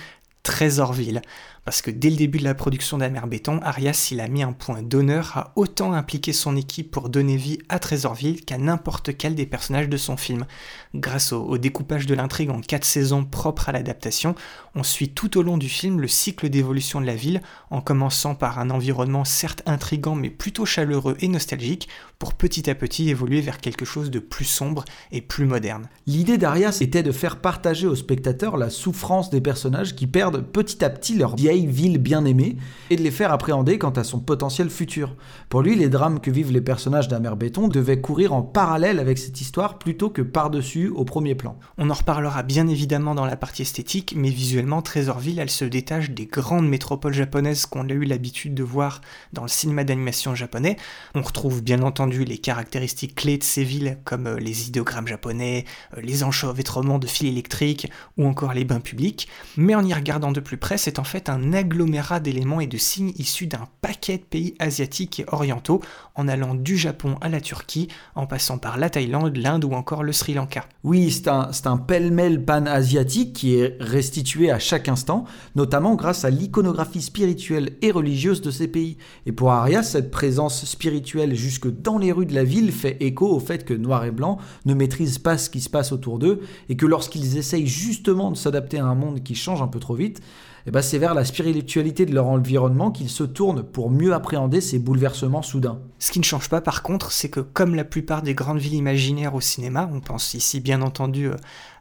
[SPEAKER 1] Trésorville. Parce que dès le début de la production d'Amer Béton, Arias il a mis un point d'honneur à autant impliquer son équipe pour donner vie à Trésorville qu'à n'importe quel des personnages de son film. Grâce au, découpage de l'intrigue en quatre saisons propres à l'adaptation, on suit tout au long du film le cycle d'évolution de la ville, en commençant par un environnement certes intrigant mais plutôt chaleureux et nostalgique, pour petit à petit évoluer vers quelque chose de plus sombre et plus moderne.
[SPEAKER 2] L'idée d'Arias était de faire partager aux spectateurs la souffrance des personnages qui perdent petit à petit leur vieille ville bien aimée et de les faire appréhender quant à son potentiel futur. Pour lui, les drames que vivent les personnages d'Amer Béton devaient courir en parallèle avec cette histoire plutôt que par-dessus au premier plan.
[SPEAKER 1] On en reparlera bien évidemment dans la partie esthétique, mais visuellement, Trésorville, elle se détache des grandes métropoles japonaises qu'on a eu l'habitude de voir dans le cinéma d'animation japonais. On retrouve bien entendu les caractéristiques clés de ces villes comme euh, les idéogrammes japonais, euh, les enchevêtrements de fils électriques ou encore les bains publics, mais en y regardant de plus près, c'est en fait un agglomérat d'éléments et de signes issus d'un paquet de pays asiatiques et orientaux, en allant du Japon à la Turquie, en passant par la Thaïlande, l'Inde ou encore le Sri Lanka.
[SPEAKER 2] Oui, c'est un, un pêle-mêle pan-asiatique qui est restitué à chaque instant, notamment grâce à l'iconographie spirituelle et religieuse de ces pays. Et pour Arias, cette présence spirituelle jusque dans les rues de la ville fait écho au fait que Noir et Blanc ne maîtrisent pas ce qui se passe autour d'eux, et que lorsqu'ils essayent justement de s'adapter à un monde qui change un peu trop vite, eh ben c'est vers la spiritualité de leur environnement qu'ils se tournent pour mieux appréhender ces bouleversements soudains.
[SPEAKER 1] Ce qui ne change pas par contre, c'est que comme la plupart des grandes villes imaginaires au cinéma, on pense ici bien entendu euh,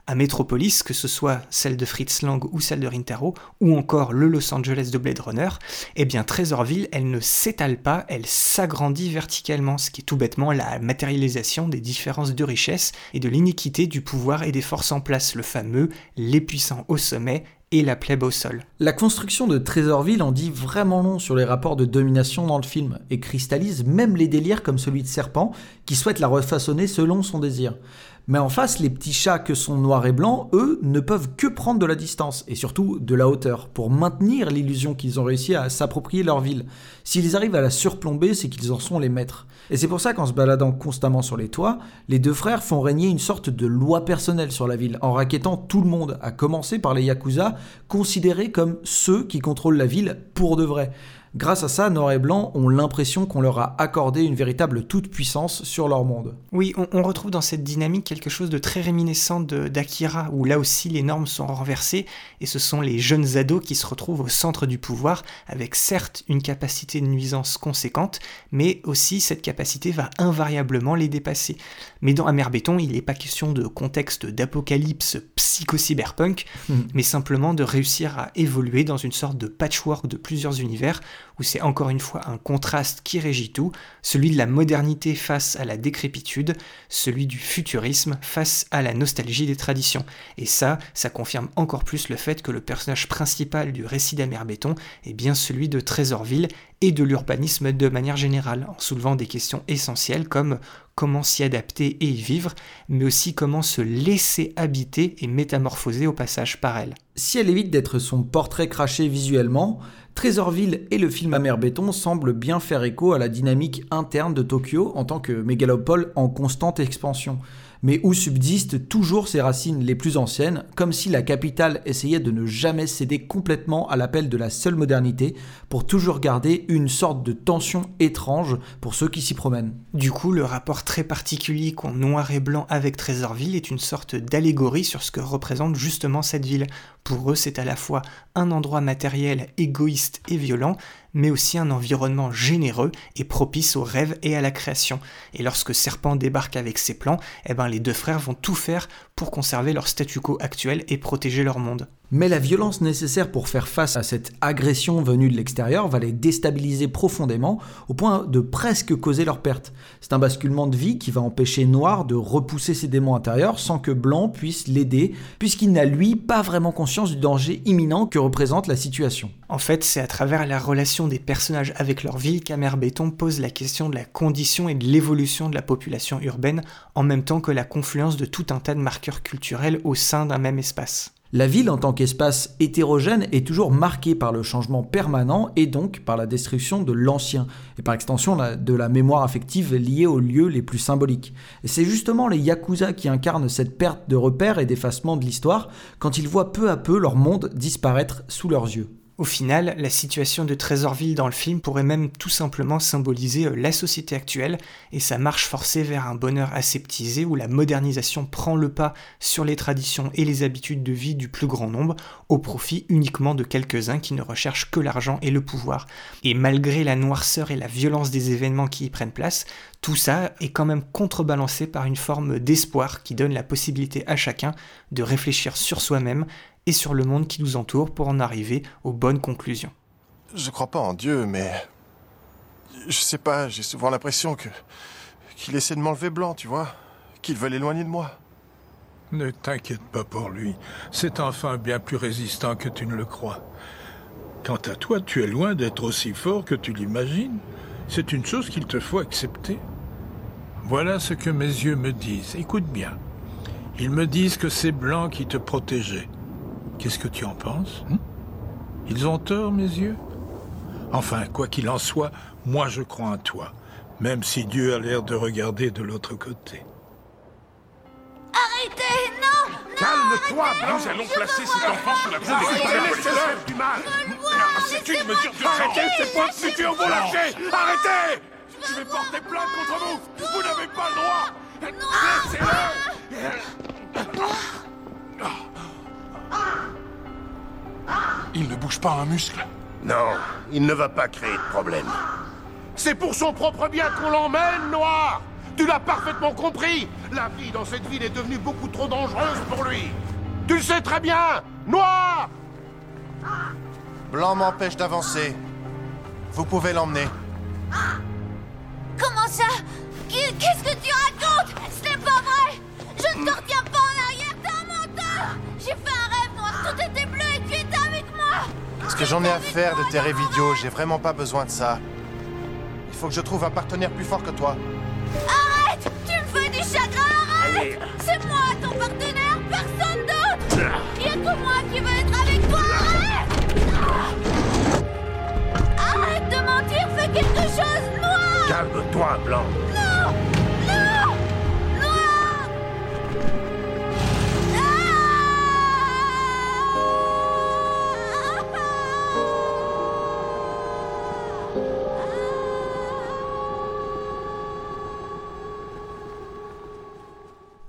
[SPEAKER 1] à Metropolis, que ce soit celle de Fritz Lang ou celle de Rintaro, ou encore le Los Angeles de Blade Runner, eh bien Trésorville, elle ne s'étale pas, elle s'agrandit verticalement, ce qui est tout bêtement la matérialisation des différences de richesse et de l'iniquité du pouvoir et des forces en place, le fameux les puissants au sommet et la plèbe au sol.
[SPEAKER 2] La construction de Trésorville en dit vraiment long sur les rapports de domination dans le film et cristallise même les délires comme celui de Serpent qui souhaite la refaçonner selon son désir. Mais en face, les petits chats que sont noirs et blancs, eux, ne peuvent que prendre de la distance, et surtout de la hauteur, pour maintenir l'illusion qu'ils ont réussi à s'approprier leur ville. S'ils arrivent à la surplomber, c'est qu'ils en sont les maîtres. Et c'est pour ça qu'en se baladant constamment sur les toits, les deux frères font régner une sorte de loi personnelle sur la ville, en raquettant tout le monde, à commencer par les Yakuza, considérés comme ceux qui contrôlent la ville pour de vrai. Grâce à ça, Noir et Blanc ont l'impression qu'on leur a accordé une véritable toute-puissance sur leur monde.
[SPEAKER 1] Oui, on, on, retrouve dans cette dynamique quelque chose de très réminiscent d'Akira, où là aussi les normes sont renversées, et ce sont les jeunes ados qui se retrouvent au centre du pouvoir, avec certes une capacité de nuisance conséquente, mais aussi cette capacité va invariablement les dépasser. Mais dans Amer Béton, il n'est pas question de contexte d'apocalypse psycho-cyberpunk, mmh. mais simplement de réussir à évoluer dans une sorte de patchwork de plusieurs univers, où c'est encore une fois un contraste qui régit tout, celui de la modernité face à la décrépitude, celui du futurisme face à la nostalgie des traditions. Et ça, ça confirme encore plus le fait que le personnage principal du récit d'Amer Béton est bien celui de Trésorville et de l'urbanisme de manière générale, en soulevant des questions essentielles comme comment s'y adapter et y vivre, mais aussi comment se laisser habiter et métamorphoser au passage par elle.
[SPEAKER 2] Si elle évite d'être son portrait craché visuellement, Trésorville et le film Amer Béton semblent bien faire écho à la dynamique interne de Tokyo en tant que mégalopole en constante expansion, mais où subsistent toujours ses racines les plus anciennes, comme si la capitale essayait de ne jamais céder complètement à l'appel de la seule modernité, pour toujours garder une sorte de tension étrange pour ceux qui s'y promènent.
[SPEAKER 1] Du coup, le rapport très particulier qu'ont noir et blanc avec Trésorville est une sorte d'allégorie sur ce que représente justement cette ville. Pour eux, c'est à la fois un endroit matériel égoïste et violent, mais aussi un environnement généreux et propice aux rêves et à la création. Et lorsque Serpent débarque avec ses plans, eh ben les deux frères vont tout faire pour conserver leur statu quo actuel et protéger leur monde.
[SPEAKER 2] Mais la violence nécessaire pour faire face à cette agression venue de l'extérieur va les déstabiliser profondément au point de presque causer leur perte. C'est un basculement de vie qui va empêcher Noir de repousser ses démons intérieurs sans que Blanc puisse l'aider puisqu'il n'a lui pas vraiment conscience du danger imminent que représente la situation.
[SPEAKER 1] En fait, c'est à travers la relation des personnages avec leur ville qu'Amer Béton pose la question de la condition et de l'évolution de la population urbaine en même temps que la confluence de tout un tas de marqueurs culturels au sein d'un même espace.
[SPEAKER 2] La ville en tant qu'espace hétérogène est toujours marquée par le changement permanent et donc par la destruction de l'ancien, et par extension de la mémoire affective liée aux lieux les plus symboliques. Et c'est justement les Yakuza qui incarnent cette perte de repères et d'effacement de l'histoire quand ils voient peu à peu leur monde disparaître sous leurs yeux.
[SPEAKER 1] Au final, la situation de Trésorville dans le film pourrait même tout simplement symboliser euh, la société actuelle et sa marche forcée vers un bonheur aseptisé où la modernisation prend le pas sur les traditions et les habitudes de vie du plus grand nombre au profit uniquement de quelques-uns qui ne recherchent que l'argent et le pouvoir. Et malgré la noirceur et la violence des événements qui y prennent place, tout ça est quand même contrebalancé par une forme d'espoir qui donne la possibilité à chacun de réfléchir sur soi-même et sur le monde qui nous entoure pour en arriver aux bonnes conclusions.
[SPEAKER 5] Je crois pas en Dieu, mais. Je sais pas, j'ai souvent l'impression que. qu'il essaie de m'enlever blanc, tu vois. Qu'il veut l'éloigner de moi.
[SPEAKER 6] Ne t'inquiète pas pour lui. C'est enfin bien plus résistant que tu ne le crois. Quant à toi, tu es loin d'être aussi fort que tu l'imagines. C'est une chose qu'il te faut accepter. Voilà ce que mes yeux me disent. Écoute bien. Ils me disent que c'est Blanc qui te protégeait. Qu'est-ce que tu en penses hein? Ils ont tort, mes yeux? Enfin, quoi qu'il en soit, moi je crois en toi, même si Dieu a l'air de regarder de l'autre côté.
[SPEAKER 4] Arrêtez! Non
[SPEAKER 7] Calme-toi, Nous allons placer cet enfant sous la protection du mal. C'est une mesure de Arrêtez, c'est pas le futur, vous lâchez. Arrêtez. Je vais porter plainte contre vous. Vous n'avez pas le droit. Laissez-le
[SPEAKER 8] Il ne bouge pas un muscle.
[SPEAKER 7] Non, il ne va pas créer de problème.
[SPEAKER 8] C'est pour son propre bien qu'on l'emmène, Noir Tu l'as parfaitement compris La vie dans cette ville est devenue beaucoup trop dangereuse pour lui Tu le sais très bien Noir
[SPEAKER 5] Blanc m'empêche d'avancer. Vous pouvez l'emmener.
[SPEAKER 4] Comment ça? Qu'est-ce que tu racontes? Ce n'est pas vrai Je ne te retiens pas en arrière, J'ai fait un rêve noir, tout était bleu et tu étais avec moi
[SPEAKER 5] Ce que j'en ai à faire de tes rêves idiots, j'ai vraiment pas besoin de ça. Il faut que je trouve un partenaire plus fort que toi.
[SPEAKER 4] Arrête Tu me fais du chagrin, arrête C'est moi ton partenaire, personne d'autre Il y a que moi qui veux être avec toi, arrête Arrête de mentir, fais quelque chose, Noir
[SPEAKER 7] Calme-toi, Blanc
[SPEAKER 4] Non Non Noir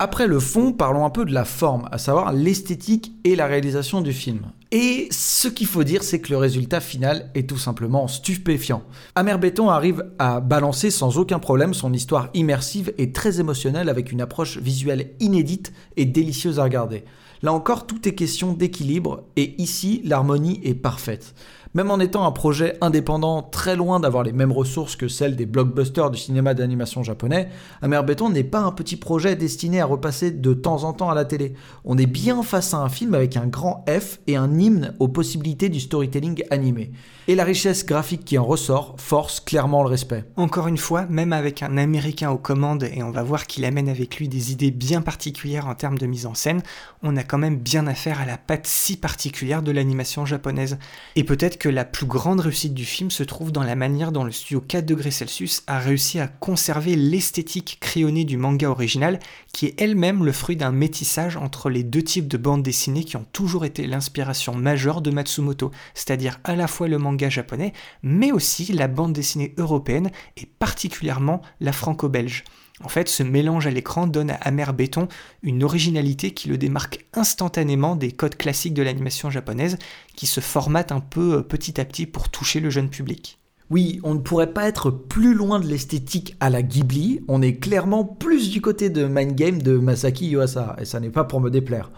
[SPEAKER 2] Après le fond, parlons un peu de la forme, à savoir l'esthétique et la réalisation du film. Et ce qu'il faut dire, c'est que le résultat final est tout simplement stupéfiant. Amer Béton arrive à balancer sans aucun problème son histoire immersive et très émotionnelle avec une approche visuelle inédite et délicieuse à regarder. Là encore, tout est question d'équilibre, et ici, l'harmonie est parfaite. Même en étant un projet indépendant très loin d'avoir les mêmes ressources que celles des blockbusters du cinéma d'animation japonais, Amer Béton n'est pas un petit projet destiné à repasser de temps en temps à la télé. On est bien face à un film avec un grand F et un hymne aux possibilités du storytelling animé. Et la richesse graphique qui en ressort force clairement le respect.
[SPEAKER 1] Encore une fois, même avec un Américain aux commandes, et on va voir qu'il amène avec lui des idées bien particulières en termes de mise en scène, on a quand même bien affaire à la patte si particulière de l'animation japonaise. Et peut-être que la plus grande réussite du film se trouve dans la manière dont le studio 4 degrés Celsius a réussi à conserver l'esthétique crayonnée du manga original, qui est elle-même le fruit d'un métissage entre les deux types de bandes dessinées qui ont toujours été l'inspiration majeure de Matsumoto, c'est-à-dire à la fois le manga japonais, mais aussi la bande dessinée européenne et particulièrement la franco-belge. En fait, ce mélange à l'écran donne à Amer Béton une originalité qui le démarque instantanément des codes classiques de l'animation japonaise qui se formatent un peu euh, petit à petit pour toucher le jeune public.
[SPEAKER 2] Oui, on ne pourrait pas être plus loin de l'esthétique à la Ghibli, on est clairement plus du côté de Mind Game de Masaki Yuasa, et ça n'est pas pour me déplaire.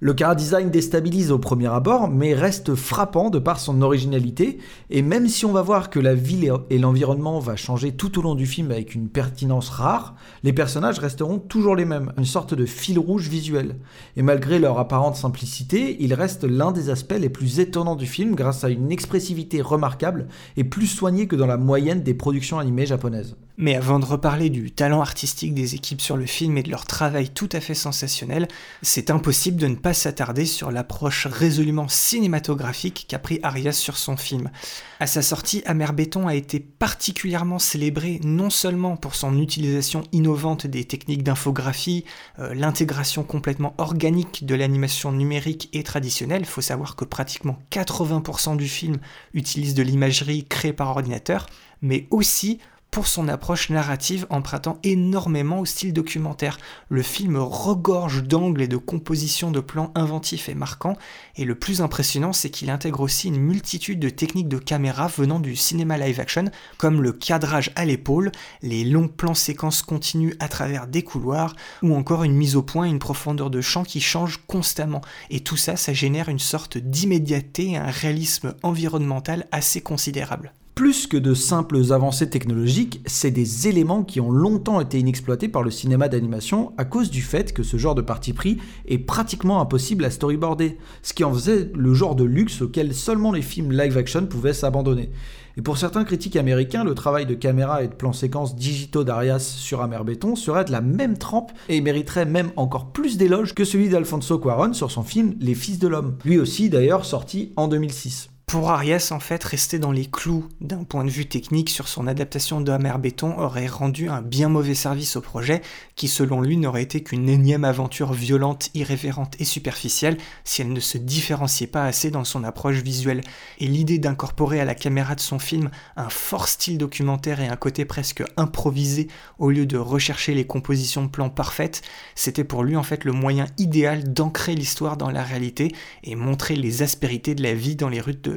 [SPEAKER 2] Le car design déstabilise au premier abord, mais reste frappant de par son originalité, et même si on va voir que la ville et l'environnement va changer tout au long du film avec une pertinence rare, les personnages resteront toujours les mêmes, une sorte de fil rouge visuel. Et malgré leur apparente simplicité, ils restent l'un des aspects les plus étonnants du film grâce à une expressivité remarquable et plus soignée que dans la moyenne des productions animées japonaises.
[SPEAKER 1] Mais avant de reparler du talent artistique des équipes sur le film et de leur travail tout à fait sensationnel, c'est impossible de ne pas s'attarder sur l'approche résolument cinématographique qu'a pris Arias sur son film. À sa sortie, Amer Béton a été particulièrement célébré non seulement pour son utilisation innovante des techniques d'infographie, euh, l'intégration complètement organique de l'animation numérique et traditionnelle, faut savoir que pratiquement 80% du film utilise de l'imagerie créée par ordinateur, mais aussi pour son approche narrative empruntant énormément au style documentaire. Le film regorge d'angles et de compositions de plans inventifs et marquants, et le plus impressionnant c'est qu'il intègre aussi une multitude de techniques de caméra venant du cinéma live action, comme le cadrage à l'épaule, les longs plans séquences continues à travers des couloirs, ou encore une mise au point et une profondeur de champ qui change constamment. Et tout ça, ça génère une sorte d'immédiateté et un réalisme environnemental assez considérable.
[SPEAKER 2] Plus que de simples avancées technologiques, c'est des éléments qui ont longtemps été inexploités par le cinéma d'animation à cause du fait que ce genre de parti pris est pratiquement impossible à storyboarder, ce qui en faisait le genre de luxe auquel seulement les films live action pouvaient s'abandonner. Et pour certains critiques américains, le travail de caméra et de plan séquence digitaux d'Arias sur Amer Béton serait de la même trempe et mériterait même encore plus d'éloges que celui d'Alfonso Cuaron sur son film Les Fils de l'Homme, lui aussi d'ailleurs sorti en 2006
[SPEAKER 1] pour Arias, en fait, rester dans les clous d'un point de vue technique sur son adaptation de Hammer Béton aurait rendu un bien mauvais service au projet, qui selon lui n'aurait été qu'une énième aventure violente, irrévérente et superficielle si elle ne se différenciait pas assez dans son approche visuelle. Et l'idée d'incorporer à la caméra de son film un fort style documentaire et un côté presque improvisé au lieu de rechercher les compositions de plans parfaites, c'était pour lui en fait le moyen idéal d'ancrer l'histoire dans la réalité et montrer les aspérités de la vie dans les rues de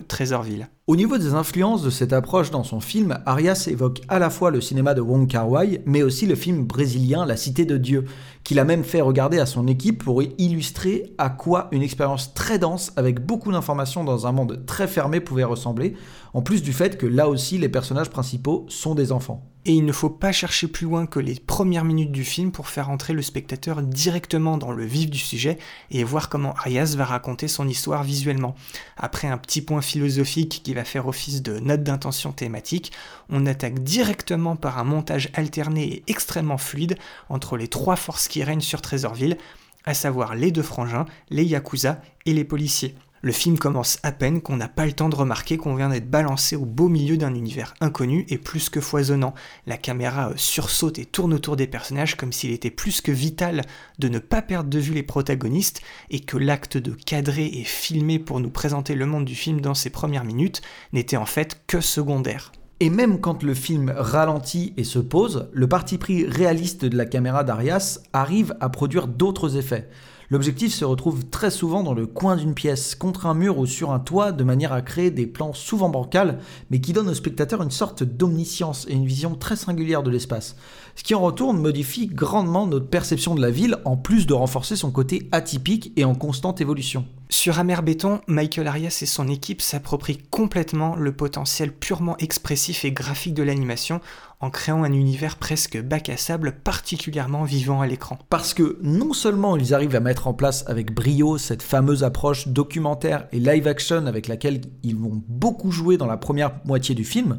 [SPEAKER 2] Au niveau des influences de cette approche dans son film, Arias évoque à la fois le cinéma de Wong Kar-wai, mais aussi le film brésilien La Cité de Dieu, qu'il a même fait regarder à son équipe pour illustrer à quoi une expérience très dense avec beaucoup d'informations dans un monde très fermé pouvait ressembler, en plus du fait que là aussi les personnages principaux sont des enfants.
[SPEAKER 1] Et il ne faut pas chercher plus loin que les premières minutes du film pour faire entrer le spectateur directement dans le vif du sujet et voir comment Arias va raconter son histoire visuellement. Après un petit point philosophique qui va faire office de note d'intention thématique, on attaque directement par un montage alterné et extrêmement fluide entre les trois forces qui règnent sur Trésorville, à savoir les deux frangins, les yakuza et les policiers. Le film commence à peine qu'on n'a pas le temps de remarquer qu'on vient d'être balancé au beau milieu d'un univers inconnu et plus que foisonnant. La caméra euh, sursaute et tourne autour des personnages comme s'il était plus que vital de ne pas perdre de vue les protagonistes et que l'acte de cadrer et filmer pour nous présenter le monde du film dans ses premières minutes n'était en fait que secondaire.
[SPEAKER 2] Et même quand le film ralentit et se pose, le parti pris réaliste de la caméra d'Arias arrive à produire d'autres effets. L'objectif se retrouve très souvent dans le coin d'une pièce, contre un mur ou sur un toit, de manière à créer des plans souvent bancals, mais qui donnent au spectateur une sorte d'omniscience et une vision très singulière de l'espace. Ce qui en retourne modifie grandement notre perception de la ville, en plus de renforcer son côté atypique et en constante évolution.
[SPEAKER 1] Sur Amer Béton, Michael Arias et son équipe s'approprient complètement le potentiel purement expressif et graphique de l'animation en créant un univers presque bac à sable particulièrement vivant à l'écran.
[SPEAKER 2] Parce que non seulement ils arrivent à mettre en place avec brio cette fameuse approche documentaire et live action avec laquelle ils vont beaucoup jouer dans la première moitié du film,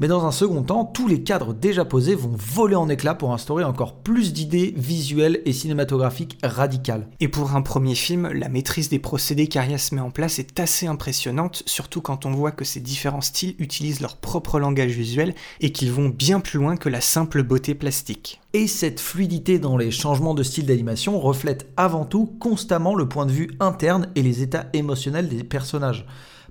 [SPEAKER 2] mais dans un second temps, tous les cadres déjà posés vont voler en éclats pour instaurer encore plus d'idées visuelles et cinématographiques radicales.
[SPEAKER 1] Et pour un premier film, la maîtrise des procédés qu'Arias met en place est assez impressionnante, surtout quand on voit que ces différents styles utilisent leur propre langage visuel et qu'ils vont bien plus loin que la simple beauté plastique.
[SPEAKER 2] Et cette fluidité dans les changements de style d'animation reflète avant tout constamment le point de vue interne et les états émotionnels des personnages.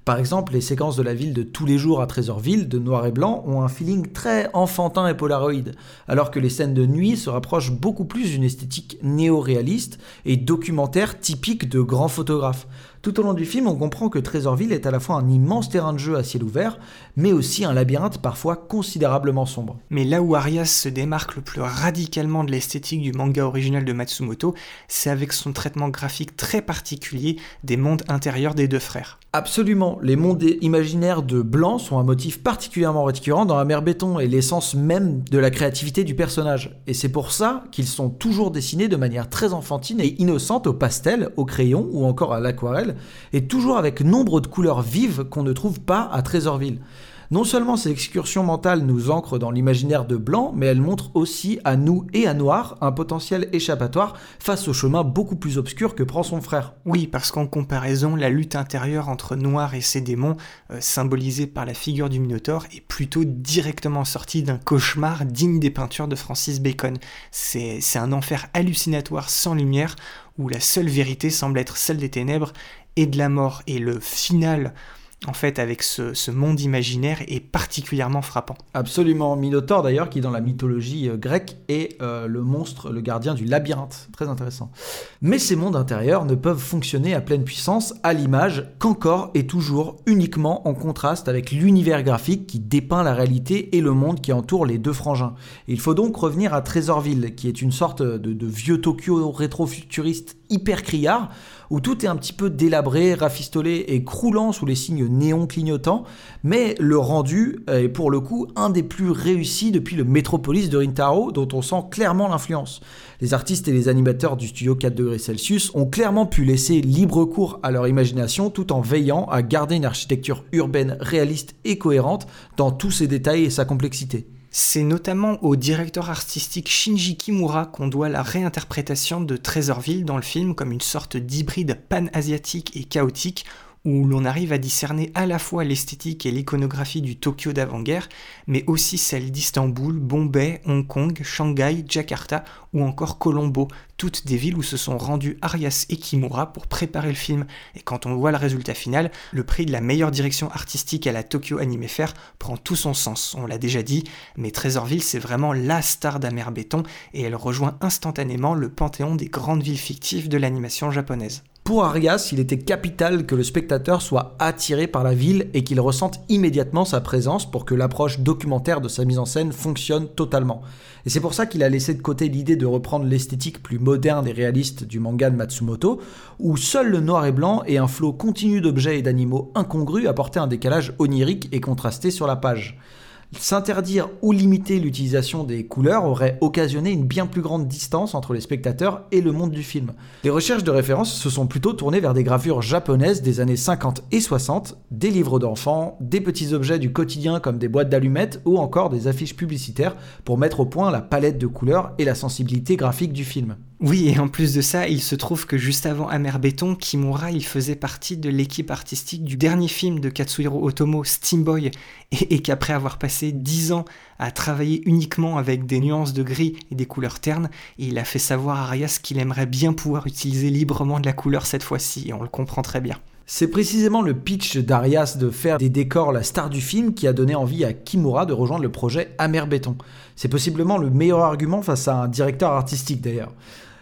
[SPEAKER 2] Par exemple, les séquences de la ville de tous les jours à Trésorville, de noir et blanc, ont un feeling très enfantin et polaroïde, alors que les scènes de nuit se rapprochent beaucoup plus d'une esthétique néo-réaliste et documentaire typique de grands photographes. Tout au long du film, on comprend que Trésorville est à la fois un immense terrain de jeu à ciel ouvert, mais aussi un labyrinthe parfois considérablement sombre.
[SPEAKER 1] Mais là où Arias se démarque le plus radicalement de l'esthétique du manga original de Matsumoto, c'est avec son traitement graphique très particulier des mondes intérieurs des deux frères.
[SPEAKER 2] Absolument, les mondes imaginaires de Blanc sont un motif particulièrement récurrent dans la mer béton et l'essence même de la créativité du personnage. Et c'est pour ça qu'ils sont toujours dessinés de manière très enfantine et innocente au pastel, au crayon ou encore à l'aquarelle, et toujours avec nombre de couleurs vives qu'on ne trouve pas à Trésorville. Non seulement ces excursions mentales nous ancrent dans l'imaginaire de Blanc, mais elles montrent aussi à nous et à Noir un potentiel échappatoire face au chemin beaucoup plus obscur que prend son frère.
[SPEAKER 1] Oui, parce qu'en comparaison, la lutte intérieure entre Noir et ses démons, euh, symbolisée par la figure du Minotaure, est plutôt directement sortie d'un cauchemar digne des peintures de Francis Bacon. C'est un enfer hallucinatoire sans lumière, où la seule vérité semble être celle des ténèbres et de la mort. Et le final en fait, avec ce, monde imaginaire est particulièrement frappant.
[SPEAKER 2] Absolument. Minotaure, d'ailleurs, qui dans la mythologie euh, grecque est euh, le monstre, le gardien du labyrinthe. Très intéressant. Mais ces mondes intérieurs ne peuvent fonctionner à pleine puissance à l'image qu'encore et toujours uniquement en contraste avec l'univers graphique qui dépeint la réalité et le monde qui entoure les deux frangins. Il faut donc revenir à Trésorville, qui est une sorte de, de vieux Tokyo rétro-futuriste hyper criard, où tout est un petit peu délabré, rafistolé et croulant sous les signes néons clignotants, mais le rendu est pour le coup un des plus réussis depuis le Metropolis de Rintaro, dont on sent clairement l'influence. Les artistes et les animateurs du studio 4 degrés Celsius ont clairement pu laisser libre cours à leur imagination tout en veillant à garder une architecture urbaine réaliste et cohérente dans tous ses détails et sa complexité.
[SPEAKER 1] C'est notamment au directeur artistique Shinji Kimura qu'on doit la réinterprétation de Trésorville dans le film comme une sorte d'hybride pan-asiatique et chaotique où l'on arrive à discerner à la fois l'esthétique et l'iconographie du Tokyo d'avant-guerre, mais aussi celle d'Istanbul, Bombay, Hong Kong, Shanghai, Jakarta ou encore Colombo, toutes des villes où se sont rendus Arias et Kimura pour préparer le film. Et quand on voit le résultat final, le prix de la meilleure direction artistique à la Tokyo Anime Fair prend tout son sens, on l'a déjà dit, mais Trésorville c'est vraiment la star d'Amer Béton et elle rejoint instantanément le panthéon des grandes villes fictives de l'animation japonaise.
[SPEAKER 2] Pour Arias, il était capital que le spectateur soit attiré par la ville et qu'il ressente immédiatement sa présence pour que l'approche documentaire de sa mise en scène fonctionne totalement. Et c'est pour ça qu'il a laissé de côté l'idée de reprendre l'esthétique plus moderne et réaliste du manga de Matsumoto, où seul le noir et blanc et un flot continu d'objets et d'animaux incongrus apportaient un décalage onirique et contrasté sur la page. S'interdire ou limiter l'utilisation des couleurs aurait occasionné une bien plus grande distance entre les spectateurs et le monde du film. Les recherches de référence se sont plutôt tournées vers des gravures japonaises des années 50 et 60, des livres d'enfants, des petits objets du quotidien comme des boîtes d'allumettes ou encore des affiches publicitaires pour mettre au point la palette de couleurs et la sensibilité graphique du film.
[SPEAKER 1] Oui, et en plus de ça, il se trouve que juste avant Amer Béton, Kimura, il faisait partie de l'équipe artistique du dernier film de Katsuhiro Otomo, Steamboy, et, qu'après avoir passé 10 ans à travailler uniquement avec des nuances de gris et des couleurs ternes, il a fait savoir à Arias qu'il aimerait bien pouvoir utiliser librement de la couleur cette fois-ci, et on le comprend très bien.
[SPEAKER 2] C'est précisément le pitch d'Arias de faire des décors la star du film qui a donné envie à Kimura de rejoindre le projet Amer Béton. C'est possiblement le meilleur argument face à un directeur artistique d'ailleurs.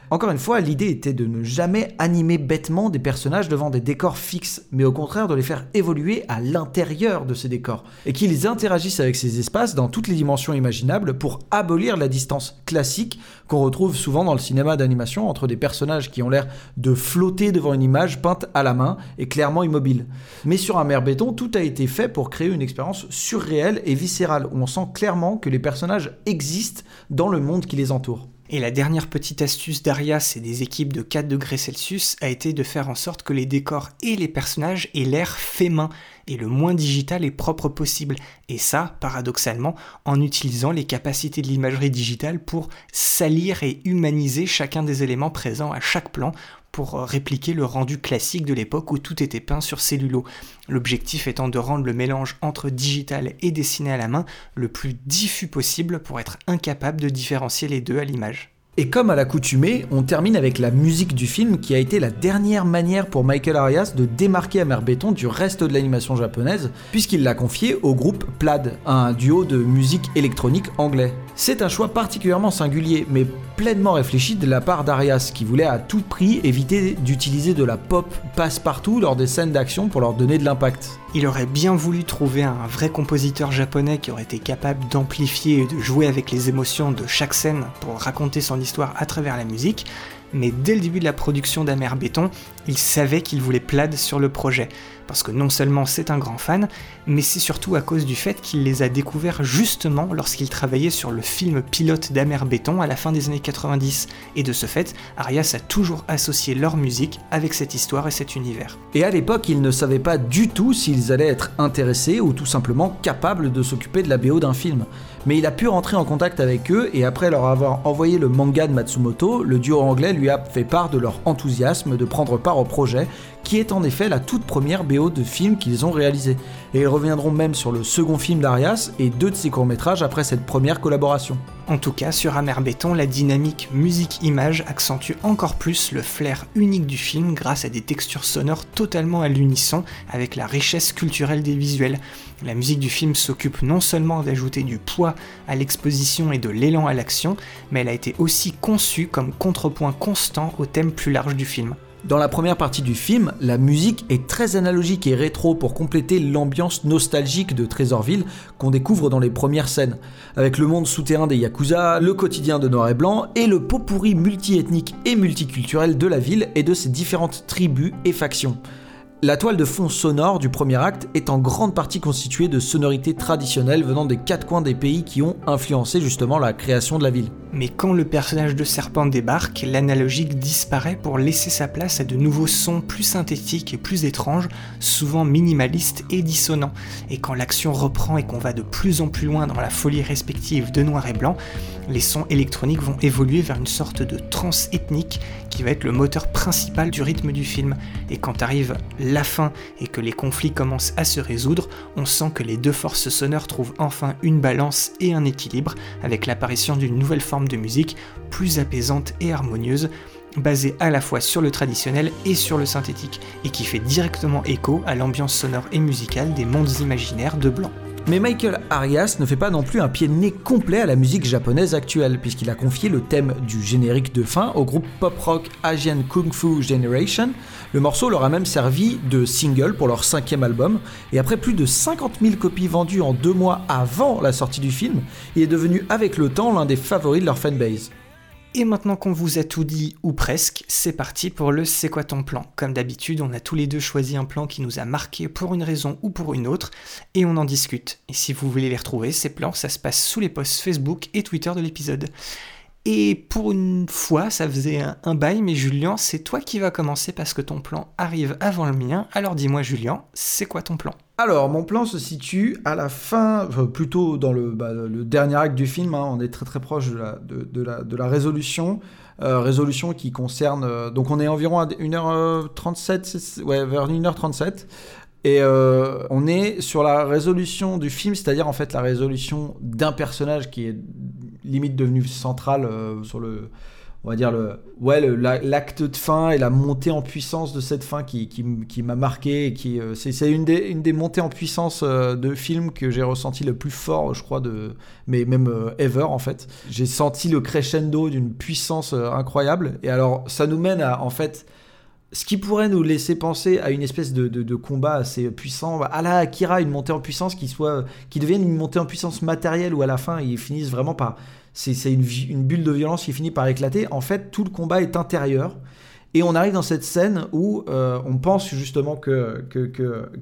[SPEAKER 2] Encore une fois, l'idée était de ne jamais animer bêtement des personnages devant des décors fixes, mais au contraire de les faire évoluer à l'intérieur de ces décors, et qu'ils interagissent avec ces espaces dans toutes les dimensions imaginables pour abolir la distance classique qu'on retrouve souvent dans le cinéma d'animation entre des personnages qui ont l'air de flotter devant une image peinte à la main et clairement immobile. Mais sur un mer béton, tout a été fait pour créer une expérience surréelle et viscérale, où on sent clairement que les personnages existent dans le monde qui les entoure.
[SPEAKER 1] Et la dernière petite astuce d'Arias et des équipes de 4 degrés Celsius a été de faire en sorte que les décors et les personnages aient l'air fait main et le moins digital et propre possible. Et ça, paradoxalement, en utilisant les capacités de l'imagerie digitale pour salir et humaniser chacun des éléments présents à chaque plan pour répliquer le rendu classique de l'époque où tout était peint sur cellulo. L'objectif étant de rendre le mélange entre digital et dessiné à la main le plus diffus possible pour être incapable de différencier les deux à l'image.
[SPEAKER 2] Et comme à l'accoutumée, on termine avec la musique du film qui a été la dernière manière pour Michael Arias de démarquer Amer Béton du reste de l'animation japonaise, puisqu'il l'a confié au groupe Plaid, un duo de musique électronique anglais. C'est un choix particulièrement singulier, mais pleinement réfléchi de la part d'Arias, qui voulait à tout prix éviter d'utiliser de la pop passe-partout lors des scènes d'action pour leur donner de l'impact.
[SPEAKER 1] Il aurait bien voulu trouver un vrai compositeur japonais qui aurait été capable d'amplifier et de jouer avec les émotions de chaque scène pour raconter son histoire à travers la musique, mais dès le début de la production d'Amer Béton, il savait qu'il voulait Plaid sur le projet parce que non seulement c'est un grand fan, mais c'est surtout à cause du fait qu'il les a découverts justement lorsqu'il travaillait sur le film pilote d'Amer Béton à la fin des années 90, et de ce fait, Arias a toujours associé leur musique avec cette histoire et cet univers.
[SPEAKER 2] Et à l'époque, ils ne savaient pas du tout s'ils allaient être intéressés ou tout simplement capables de s'occuper de la BO d'un film. Mais il a pu rentrer en contact avec eux et après leur avoir envoyé le manga de Matsumoto, le duo anglais lui a fait part de leur enthousiasme de prendre part au projet qui est en effet la toute première BO de film qu'ils ont réalisé. Et ils reviendront même sur le second film d'Arias et deux de ses courts-métrages après cette première collaboration.
[SPEAKER 1] En tout cas, sur Amer Béton, la dynamique musique-image accentue encore plus le flair unique du film grâce à des textures sonores totalement à l'unisson avec la richesse culturelle des visuels. La musique du film s'occupe non seulement d'ajouter du poids à l'exposition et de l'élan à l'action, mais elle a été aussi conçue comme contrepoint constant au thème plus large du film.
[SPEAKER 2] Dans la première partie du film, la musique est très analogique et rétro pour compléter l'ambiance nostalgique de Trésorville qu'on découvre dans les premières scènes, avec le monde souterrain des Yakuza, le quotidien de Noir et Blanc et le pot pourri multiethnique et multiculturel de la ville et de ses différentes tribus et factions. La toile de fond sonore du premier acte est en grande partie constituée de sonorités traditionnelles venant des quatre coins des pays qui ont influencé justement la création de la ville.
[SPEAKER 1] Mais quand le personnage de Serpent débarque, l'analogique disparaît pour laisser sa place à de nouveaux sons plus synthétiques et plus étranges, souvent minimalistes et dissonants. Et quand l'action reprend et qu'on va de plus en plus loin dans la folie respective de Noir et Blanc, les sons électroniques vont évoluer vers une sorte de trance ethnique qui va être le moteur principal du rythme du film. Et quand arrive la fin et que les conflits commencent à se résoudre, on sent que les deux forces sonores trouvent enfin une balance et un équilibre avec l'apparition d'une nouvelle forme de musique plus apaisante et harmonieuse basée à la fois sur le traditionnel et sur le synthétique, et qui fait directement écho à l'ambiance sonore et musicale des mondes imaginaires de Blanc.
[SPEAKER 2] Mais Michael Arias ne fait pas non plus un pied de nez complet à la musique japonaise actuelle, puisqu'il a confié le thème du générique de fin au groupe pop-rock Asian Kung Fu Generation. Le morceau leur a même servi de single pour leur cinquième album, et après plus de 50 000 copies vendues en deux mois avant la sortie du film, il est devenu avec le temps l'un des favoris de leur fanbase.
[SPEAKER 1] Et maintenant qu'on vous a tout dit, ou presque, c'est parti pour le C'est quoi ton plan? Comme d'habitude, on a tous les deux choisi un plan qui nous a marqué pour une raison ou pour une autre, et on en discute. Et si vous voulez les retrouver, ces plans, ça se passe sous les posts Facebook et Twitter de l'épisode. Et pour une fois, ça faisait un, bail, mais Julien, c'est toi qui vas commencer parce que ton plan arrive avant le mien. Alors dis-moi Julien, c'est quoi ton plan?
[SPEAKER 2] Alors, mon plan se situe à la fin, enfin, plutôt dans le, bah, le, dernier acte du film. Hein, on est très très proche de la, résolution. Euh, résolution qui concerne. Euh, donc, on est environ à 1h37, ouais, vers 1h37. Et euh, on est sur la résolution du film, c'est-à-dire en fait la résolution d'un personnage qui est limite devenu central euh, sur le, on va dire le ouais l'acte de fin et la montée en puissance de cette fin qui, qui, qui m'a marqué euh, c'est une des, une des montées en puissance euh, de film que j'ai ressenti le plus fort je crois de mais même euh, ever en fait. J'ai senti le crescendo d'une puissance incroyable. Et alors ça nous mène à en fait ce qui pourrait nous laisser penser à une espèce de, combat assez puissant, à la Akira, une montée en puissance qui soit, qui devienne une montée en puissance matérielle où à la fin ils finissent vraiment par c'est une, bulle de violence qui finit par éclater. En fait, tout le combat est intérieur. Et on arrive dans cette scène où euh, on pense justement que,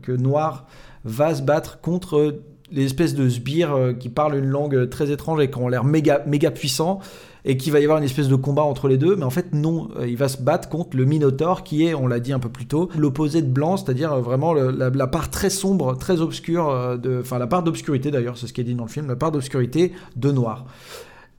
[SPEAKER 2] Noir va se battre contre les espèces de sbires euh, qui parlent une langue très étrange et qui ont l'air méga, méga puissants et qu'il va y avoir une espèce de combat entre les deux, mais en fait non, euh, il va se battre contre le Minotaur qui est, on l'a dit un peu plus tôt, l'opposé de blanc, c'est-à-dire vraiment la, la, part très sombre, très obscure, de, enfin la part d'obscurité d'ailleurs, c'est ce qui est dit dans le film, la part d'obscurité de noir.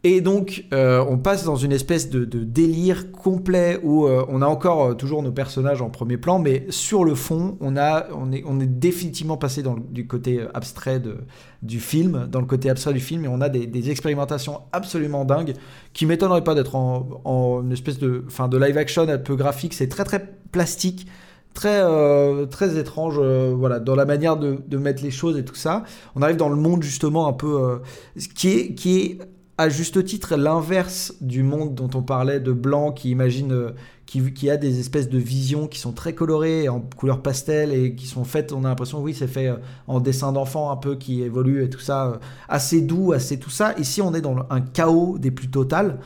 [SPEAKER 2] Et donc, euh, on passe dans une espèce de, délire complet où euh, on a encore euh, toujours nos personnages en premier plan, mais sur le fond, on, a, on, est, on est définitivement passé dans le, du côté abstrait du film, dans le côté abstrait du film, et on a des, expérimentations absolument dingues qui m'étonneraient pas d'être en, une espèce de, de live action un peu graphique. C'est très très plastique très très étrange voilà dans la manière de, mettre les choses et tout ça on arrive dans le monde justement un peu qui est qui est à juste titre l'inverse du monde dont on parlait de blanc qui imagine euh, qui, a des espèces de visions qui sont très colorées en couleur pastel et qui sont faites on a l'impression oui c'est fait euh, en dessin d'enfant un peu qui évolue et tout ça euh, assez doux assez tout ça. Ici on est dans un chaos des plus totales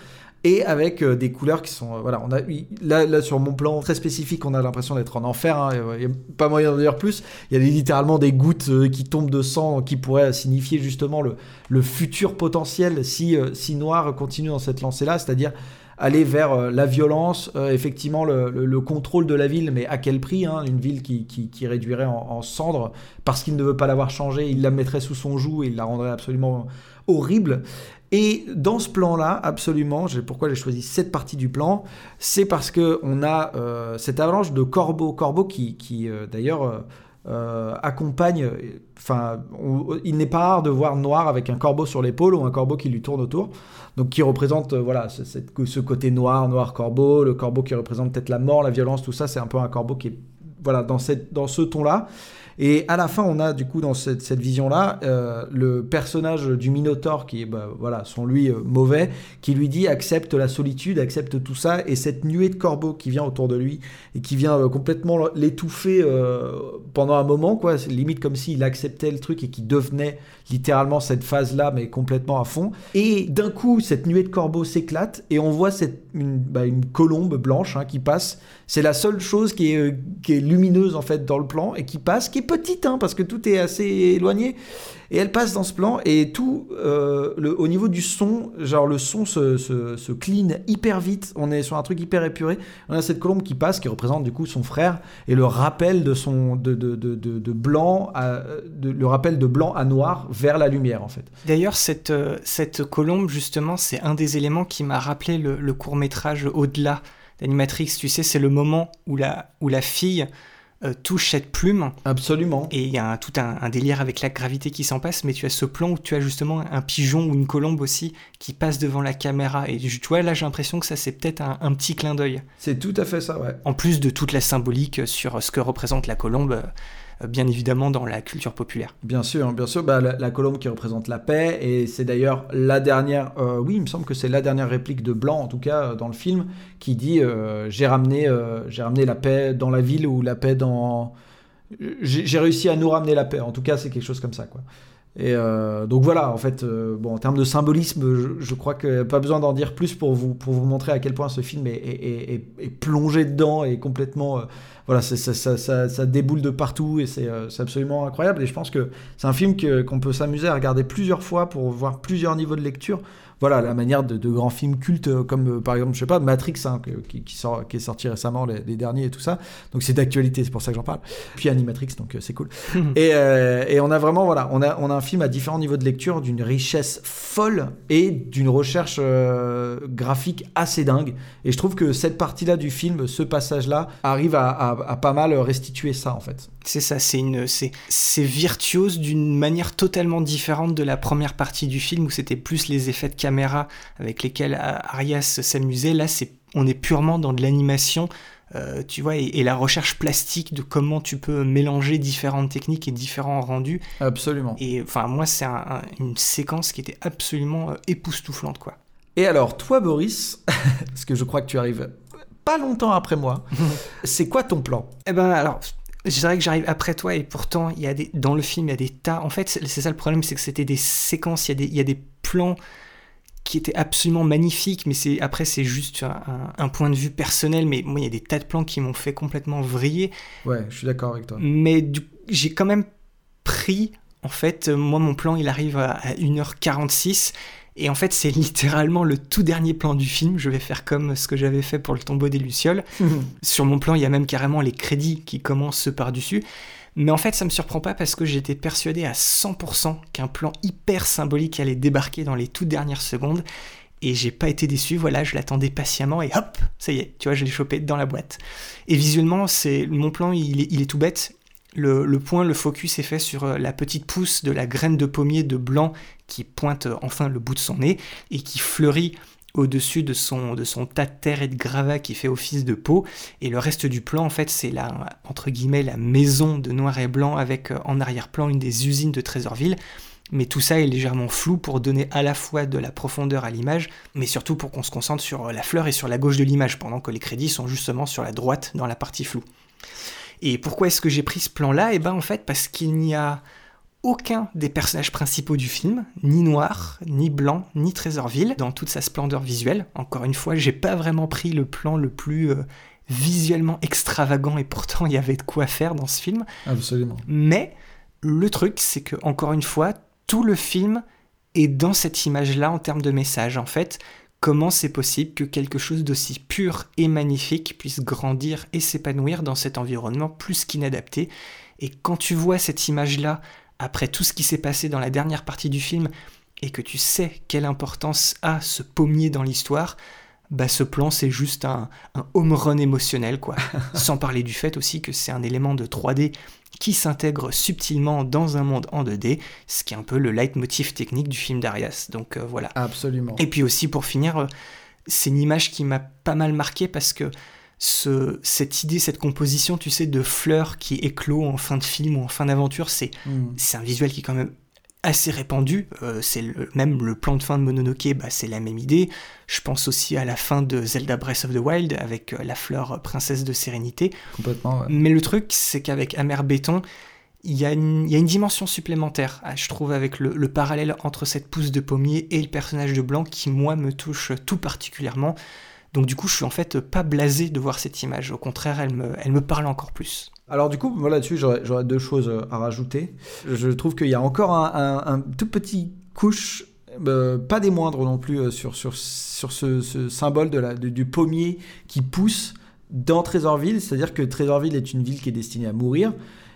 [SPEAKER 2] et avec euh, des couleurs qui sont euh, voilà on a là, là sur mon plan très spécifique on a l'impression d'être en enfer hein, n'y a pas moyen de dire plus il y a littéralement des gouttes euh, qui tombent de sang qui pourraient signifier justement le, le futur potentiel si, si Noir continue dans cette lancée là c'est-à-dire aller vers la violence, effectivement le, le, contrôle de la ville, mais à quel prix hein, Une ville qui, qui, qui réduirait en, en cendres parce qu'il ne veut pas l'avoir changée, il la mettrait sous son joug et il la rendrait absolument horrible. Et dans ce plan-là, absolument, pourquoi j'ai choisi cette partie du plan, c'est parce que on a euh, cette avalanche de corbeaux, corbeaux qui, euh, d'ailleurs euh, accompagne. Enfin, il n'est pas rare de voir Noir avec un corbeau sur l'épaule ou un corbeau qui lui tourne autour, donc qui représente voilà ce, côté noir, noir corbeau, le corbeau qui représente peut-être la mort, la violence, tout ça, c'est un peu un corbeau qui est voilà dans ce ton-là. Et à la fin, on a du coup dans cette, vision-là euh, le personnage du Minotaure qui est, bah, voilà, son lui euh, mauvais, qui lui dit accepte la solitude, accepte tout ça, et cette nuée de corbeaux qui vient autour de lui et qui vient euh, complètement l'étouffer pendant un moment, quoi, limite comme s'il acceptait le truc et qui devenait littéralement cette phase-là, mais complètement à fond. Et d'un coup, cette nuée de corbeaux s'éclate et on voit cette, une, bah, colombe blanche hein, qui passe. C'est la seule chose qui est, qui est lumineuse en fait dans le plan et qui passe, qui est petite, hein, parce que tout est assez éloigné. Et elle passe dans ce plan, et tout, euh, le, au niveau du son, genre le son se, se, clean hyper vite, on est sur un truc hyper épuré. On a cette colombe qui passe, qui représente du coup son frère, et le rappel de son de, de, de, de blanc, à, le rappel de blanc à noir vers la lumière en fait.
[SPEAKER 1] D'ailleurs, cette, euh, cette colombe, justement, c'est un des éléments qui m'a rappelé le, le court métrage Au-delà d'Animatrix. Tu sais, c'est le moment où la, où la fille euh, touche cette plume.
[SPEAKER 2] Absolument.
[SPEAKER 1] Et il y a tout un, délire avec la gravité qui s'en passe, mais tu as ce plan où tu as justement un pigeon ou une colombe aussi qui passe devant la caméra. Et tu vois, là j'ai l'impression que ça c'est peut-être un, petit clin d'œil.
[SPEAKER 2] C'est tout à fait ça, ouais.
[SPEAKER 1] En plus de toute la symbolique sur ce que représente la colombe euh, bien évidemment dans la culture populaire.
[SPEAKER 2] Bien sûr, bien sûr, bah, la, colombe qui représente la paix, et c'est d'ailleurs la dernière, euh, oui, il me semble que c'est la dernière réplique de Blanc, en tout cas, dans le film, qui dit J'ai ramené, j'ai ramené la paix dans la ville ou la paix dans. J'ai réussi à nous ramener la paix, en tout cas, c'est quelque chose comme ça, quoi. Et euh, donc voilà, en fait, euh, bon, en termes de symbolisme, je, crois qu'il n'y a pas besoin d'en dire plus pour vous, pour vous montrer à quel point ce film est, plongé dedans et complètement. Euh, voilà, ça, ça, ça, ça, déboule de partout et c'est absolument incroyable. Et je pense que c'est un film qu'on peut s'amuser à regarder plusieurs fois pour voir plusieurs niveaux de lecture voilà, la manière de, grands films cultes euh, comme euh, par exemple, je sais pas, Matrix, hein, qui, sort, qui est sorti récemment, les, derniers et tout ça. Donc c'est d'actualité, c'est pour ça que j'en parle. Puis Animatrix, donc euh, c'est cool. et, et, on a vraiment, voilà, on a, on a un film à différents niveaux de lecture, d'une richesse folle et d'une recherche graphique assez dingue. Et je trouve que cette partie-là du film, ce passage-là, arrive à, à, pas mal restituer ça en fait.
[SPEAKER 1] C'est ça, c'est une, c'est, c'est virtuose d'une manière totalement différente de la première partie du film où c'était plus les effets de caméra avec lesquelles Arias s'amusait. Là, c'est, on est purement dans de l'animation, euh, tu vois, et, la recherche plastique de comment tu peux mélanger différentes techniques et différents rendus.
[SPEAKER 2] Absolument.
[SPEAKER 1] Et enfin, moi, c'est une séquence qui était absolument euh, époustouflante, quoi.
[SPEAKER 2] Et alors, toi, Boris, parce que je crois que tu arrives pas longtemps après moi, c'est quoi ton plan?
[SPEAKER 1] Eh ben, alors, je dirais que j'arrive après toi et pourtant il y a des dans le film il y a des tas en fait c'est ça le problème c'est que c'était des séquences il y a des il y a des plans qui était absolument magnifique, mais c'est après c'est juste un, point de vue personnel, mais moi il y a des tas de plans qui m'ont fait complètement vriller.
[SPEAKER 2] Ouais, je suis d'accord avec toi.
[SPEAKER 1] Mais j'ai quand même pris, en fait, moi mon plan il arrive à, 1h46, et en fait c'est littéralement le tout dernier plan du film, je vais faire comme ce que j'avais fait pour le tombeau des Lucioles. Sur mon plan il y a même carrément les crédits qui commencent par-dessus. Mais en fait, ça me surprend pas parce que j'étais persuadé à 100% qu'un plan hyper symbolique allait débarquer dans les toutes dernières secondes. Et j'ai pas été déçu, voilà, je l'attendais patiemment et hop, ça y est, tu vois, je l'ai chopé dans la boîte. Et visuellement, c'est mon plan, il est, tout bête. Le, le, point, le focus est fait sur euh, la petite pousse de la graine de pommier de blanc qui pointe euh, enfin le bout de son nez et qui fleurit au-dessus de son, de son tas de terre et de gravats qui fait office de peau. Et le reste du plan, en fait, c'est la, entre guillemets, la maison de noir et blanc avec euh, en arrière-plan une des usines de Trésorville. Mais tout ça est légèrement flou pour donner à la fois de la profondeur à l'image, mais surtout pour qu'on se concentre sur euh, la fleur et sur la gauche de l'image, pendant que les crédits sont justement sur la droite dans la partie floue. Et pourquoi est-ce que j'ai pris ce plan-là? Eh ben en fait parce qu'il n'y a aucun des personnages principaux du film, ni noir, ni blanc, ni Trésorville, dans toute sa splendeur visuelle. Encore une fois, j'ai pas vraiment pris le plan le plus euh, visuellement extravagant et pourtant il y avait de quoi faire dans ce film.
[SPEAKER 2] Absolument.
[SPEAKER 1] Mais le truc, c'est que encore une fois, tout le film est dans cette image-là en termes de message. En fait, comment c'est possible que quelque chose d'aussi pur et magnifique puisse grandir et s'épanouir dans cet environnement plus qu'inadapté? Et quand tu vois cette image-là après tout ce qui s'est passé dans la dernière partie du film et que tu sais quelle importance a ce pommier dans l'histoire, bah ce plan c'est juste un, home run émotionnel quoi. Sans parler du fait aussi que c'est un élément de 3D qui s'intègre subtilement dans un monde en 2D, ce qui est un peu le leitmotiv technique du film d'Arias. Donc euh, voilà.
[SPEAKER 2] Absolument.
[SPEAKER 1] Et puis aussi pour finir, euh, c'est une image qui m'a pas mal marqué parce que ce, cette idée, cette composition, tu sais, de fleurs qui éclot en fin de film ou en fin d'aventure, c'est
[SPEAKER 2] Mm.
[SPEAKER 1] c'est un visuel qui est quand même assez répandu. Euh, c'est même le plan de fin de Mononoke, bah, c'est la même idée. Je pense aussi à la fin de Zelda Breath of the Wild avec euh, la fleur princesse de sérénité.
[SPEAKER 2] Complètement. ouais.
[SPEAKER 1] Mais le truc, c'est qu'avec Amer Béton, il y, a une, il y a une dimension supplémentaire, ah, je trouve, avec le, le parallèle entre cette pousse de pommier et le personnage de Blanc qui, moi, me touche tout particulièrement. Donc du coup, je suis en fait pas blasé de voir cette image. Au contraire, elle me, elle me parle encore plus.
[SPEAKER 2] Alors du coup, moi là-dessus, j'aurais deux choses euh, à rajouter. Je trouve qu'il y a encore un, tout petit couche, euh, pas des moindres non plus, euh, sur, sur, sur ce, symbole de la, du pommier qui pousse dans Trésorville. C'est-à-dire que Trésorville est une ville qui est destinée à mourir.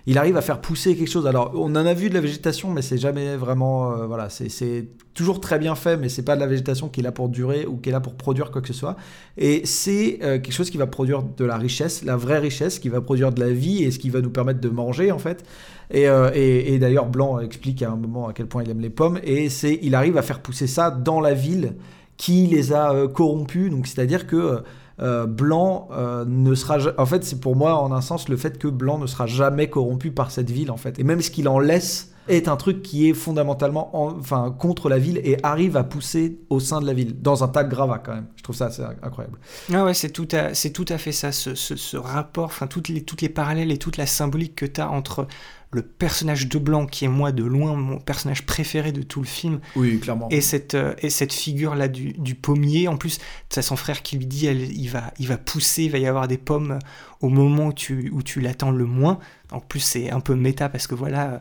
[SPEAKER 2] Il arrive à faire pousser quelque chose. Alors, on en a vu de la végétation, mais c'est jamais vraiment. euh, voilà, c'est- toujours très bien fait, mais c'est pas de la végétation qui est là pour durer ou qui est là pour produire quoi que ce soit. Et c'est euh, quelque chose qui va produire de la richesse, la vraie richesse, qui va produire de la vie et ce qui va nous permettre de manger en fait. Et, euh, et- et d'ailleurs, Blanc explique à un moment à quel point il aime les pommes. Et c'est, il arrive à faire pousser ça dans la ville qui les a corrompus. Donc, c'est-à-dire que euh, Blanc euh, ne sera. En fait, c'est pour moi, en un sens, le fait que Blanc ne sera jamais corrompu par cette ville en fait. Et même ce qu'il en laisse est un truc qui est fondamentalement en- enfin, contre la ville et arrive à pousser au sein de la ville, dans un tas de gravats quand même. Je trouve ça assez incroyable.
[SPEAKER 1] Ah ouais, c'est tout à, tout à fait ça, ce, ce- ce rapport, enfin toutes les, toutes les parallèles et toute la symbolique que tu as entre le personnage de Blanc, qui est moi de loin mon personnage préféré de tout le film,
[SPEAKER 2] Oui, clairement.
[SPEAKER 1] et cette, euh, et cette figure-là du, du pommier. En plus, tu as son frère qui lui dit elle, il, va, il va pousser, il va y avoir des pommes au moment où tu, où tu l'attends le moins. En plus, c'est un peu méta parce que voilà,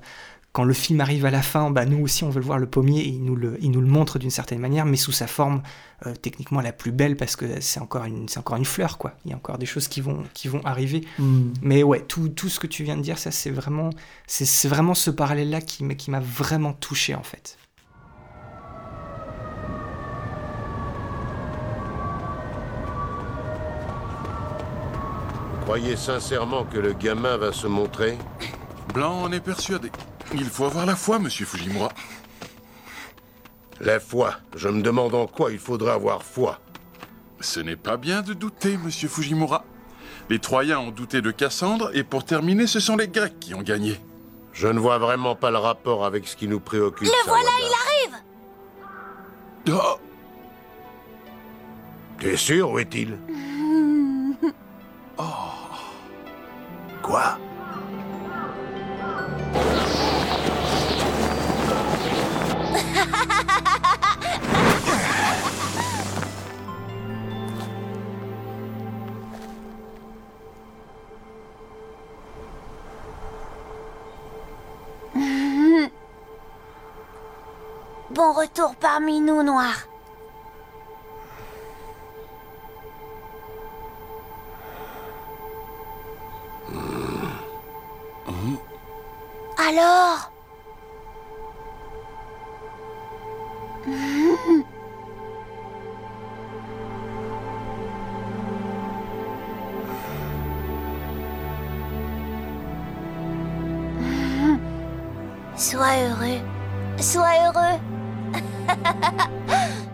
[SPEAKER 1] quand le film arrive à la fin, bah, nous aussi on veut le voir le pommier et il nous le, il nous le montre d'une certaine manière, mais sous sa forme euh, techniquement la plus belle parce que c'est encore, une, c'est encore une fleur, quoi. Il y a encore des choses qui vont, qui vont arriver.
[SPEAKER 2] Mm.
[SPEAKER 1] Mais ouais, tout, tout ce que tu viens de dire, ça c'est vraiment, c'est, c'est vraiment ce parallèle-là qui, m'a- qui m'a vraiment touché en fait.
[SPEAKER 8] Vous croyez sincèrement que le gamin va se montrer?
[SPEAKER 7] Blanc en est persuadé. Il faut avoir la foi, monsieur Fujimura.
[SPEAKER 8] La foi. Je me demande en quoi il faudrait avoir foi.
[SPEAKER 7] Ce n'est pas bien de douter, monsieur Fujimura. Les Troyens ont douté de Cassandre, et pour terminer, ce sont les Grecs qui ont gagné.
[SPEAKER 8] Je ne vois vraiment pas le rapport avec ce qui nous préoccupe.
[SPEAKER 4] Le voilà, il arrive
[SPEAKER 7] Oh
[SPEAKER 8] T'es sûr, où est-il
[SPEAKER 7] Oh
[SPEAKER 8] Quoi?
[SPEAKER 4] Bon retour parmi nous, Noir. Alors Sois heureux. Sois heureux.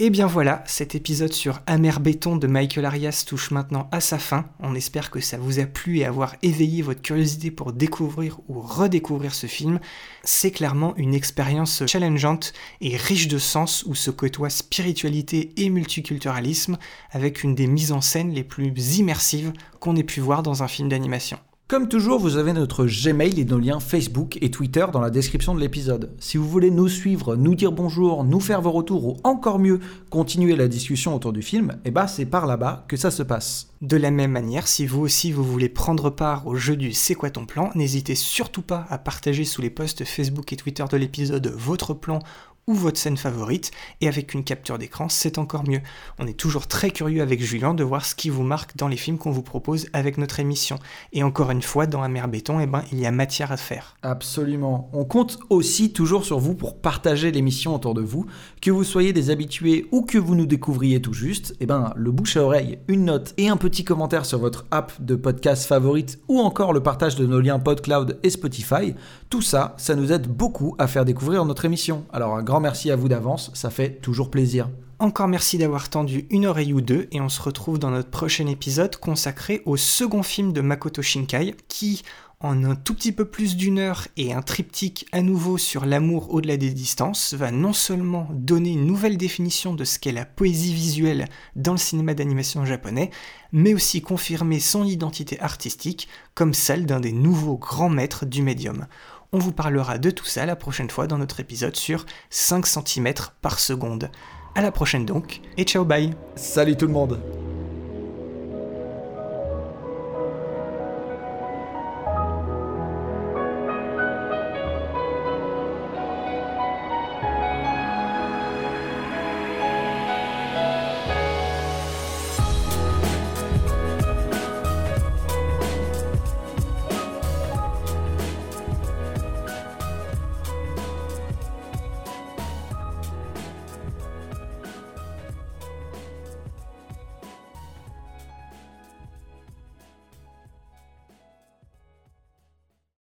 [SPEAKER 1] Et bien voilà, cet épisode sur Amer Béton de Michael Arias touche maintenant à sa fin. On espère que ça vous a plu et avoir éveillé votre curiosité pour découvrir ou redécouvrir ce film. C'est clairement une expérience challengeante et riche de sens où se côtoient spiritualité et multiculturalisme avec une des mises en scène les plus immersives qu'on ait pu voir dans un film d'animation.
[SPEAKER 2] Comme toujours, vous avez notre Gmail et nos liens Facebook et Twitter dans la description de l'épisode. Si vous voulez nous suivre, nous dire bonjour, nous faire vos retours ou encore mieux, continuer la discussion autour du film, eh bah c'est par là-bas que ça se passe.
[SPEAKER 1] De la même manière, si vous aussi vous voulez prendre part au jeu du C'est quoi ton plan, n'hésitez surtout pas à partager sous les posts Facebook et Twitter de l'épisode votre plan ou votre scène favorite, et avec une capture d'écran, c'est encore mieux. On est toujours très curieux avec Julien de voir ce qui vous marque dans les films qu'on vous propose avec notre émission. Et encore une fois, dans Amer Béton, eh ben, il y a matière à faire.
[SPEAKER 2] Absolument. On compte aussi toujours sur vous pour partager l'émission autour de vous, que vous soyez des habitués ou que vous nous découvriez tout juste, eh ben, le bouche à oreille, une note et un petit commentaire sur votre app de podcast favorite ou encore le partage de nos liens PodCloud et Spotify, tout ça, ça nous aide beaucoup à faire découvrir notre émission. Alors un grand merci à vous d'avance, ça fait toujours plaisir.
[SPEAKER 1] Encore merci d'avoir tendu une oreille ou deux et on se retrouve dans notre prochain épisode consacré au second film de Makoto Shinkai qui, en un tout petit peu plus d'une heure et un triptyque à nouveau sur l'amour au-delà des distances, va non seulement donner une nouvelle définition de ce qu'est la poésie visuelle dans le cinéma d'animation japonais, mais aussi confirmer son identité artistique comme celle d'un des nouveaux grands maîtres du médium. On vous parlera de tout ça la prochaine fois dans notre épisode sur 5 cm par seconde. À la prochaine donc, et ciao bye
[SPEAKER 2] Salut tout le monde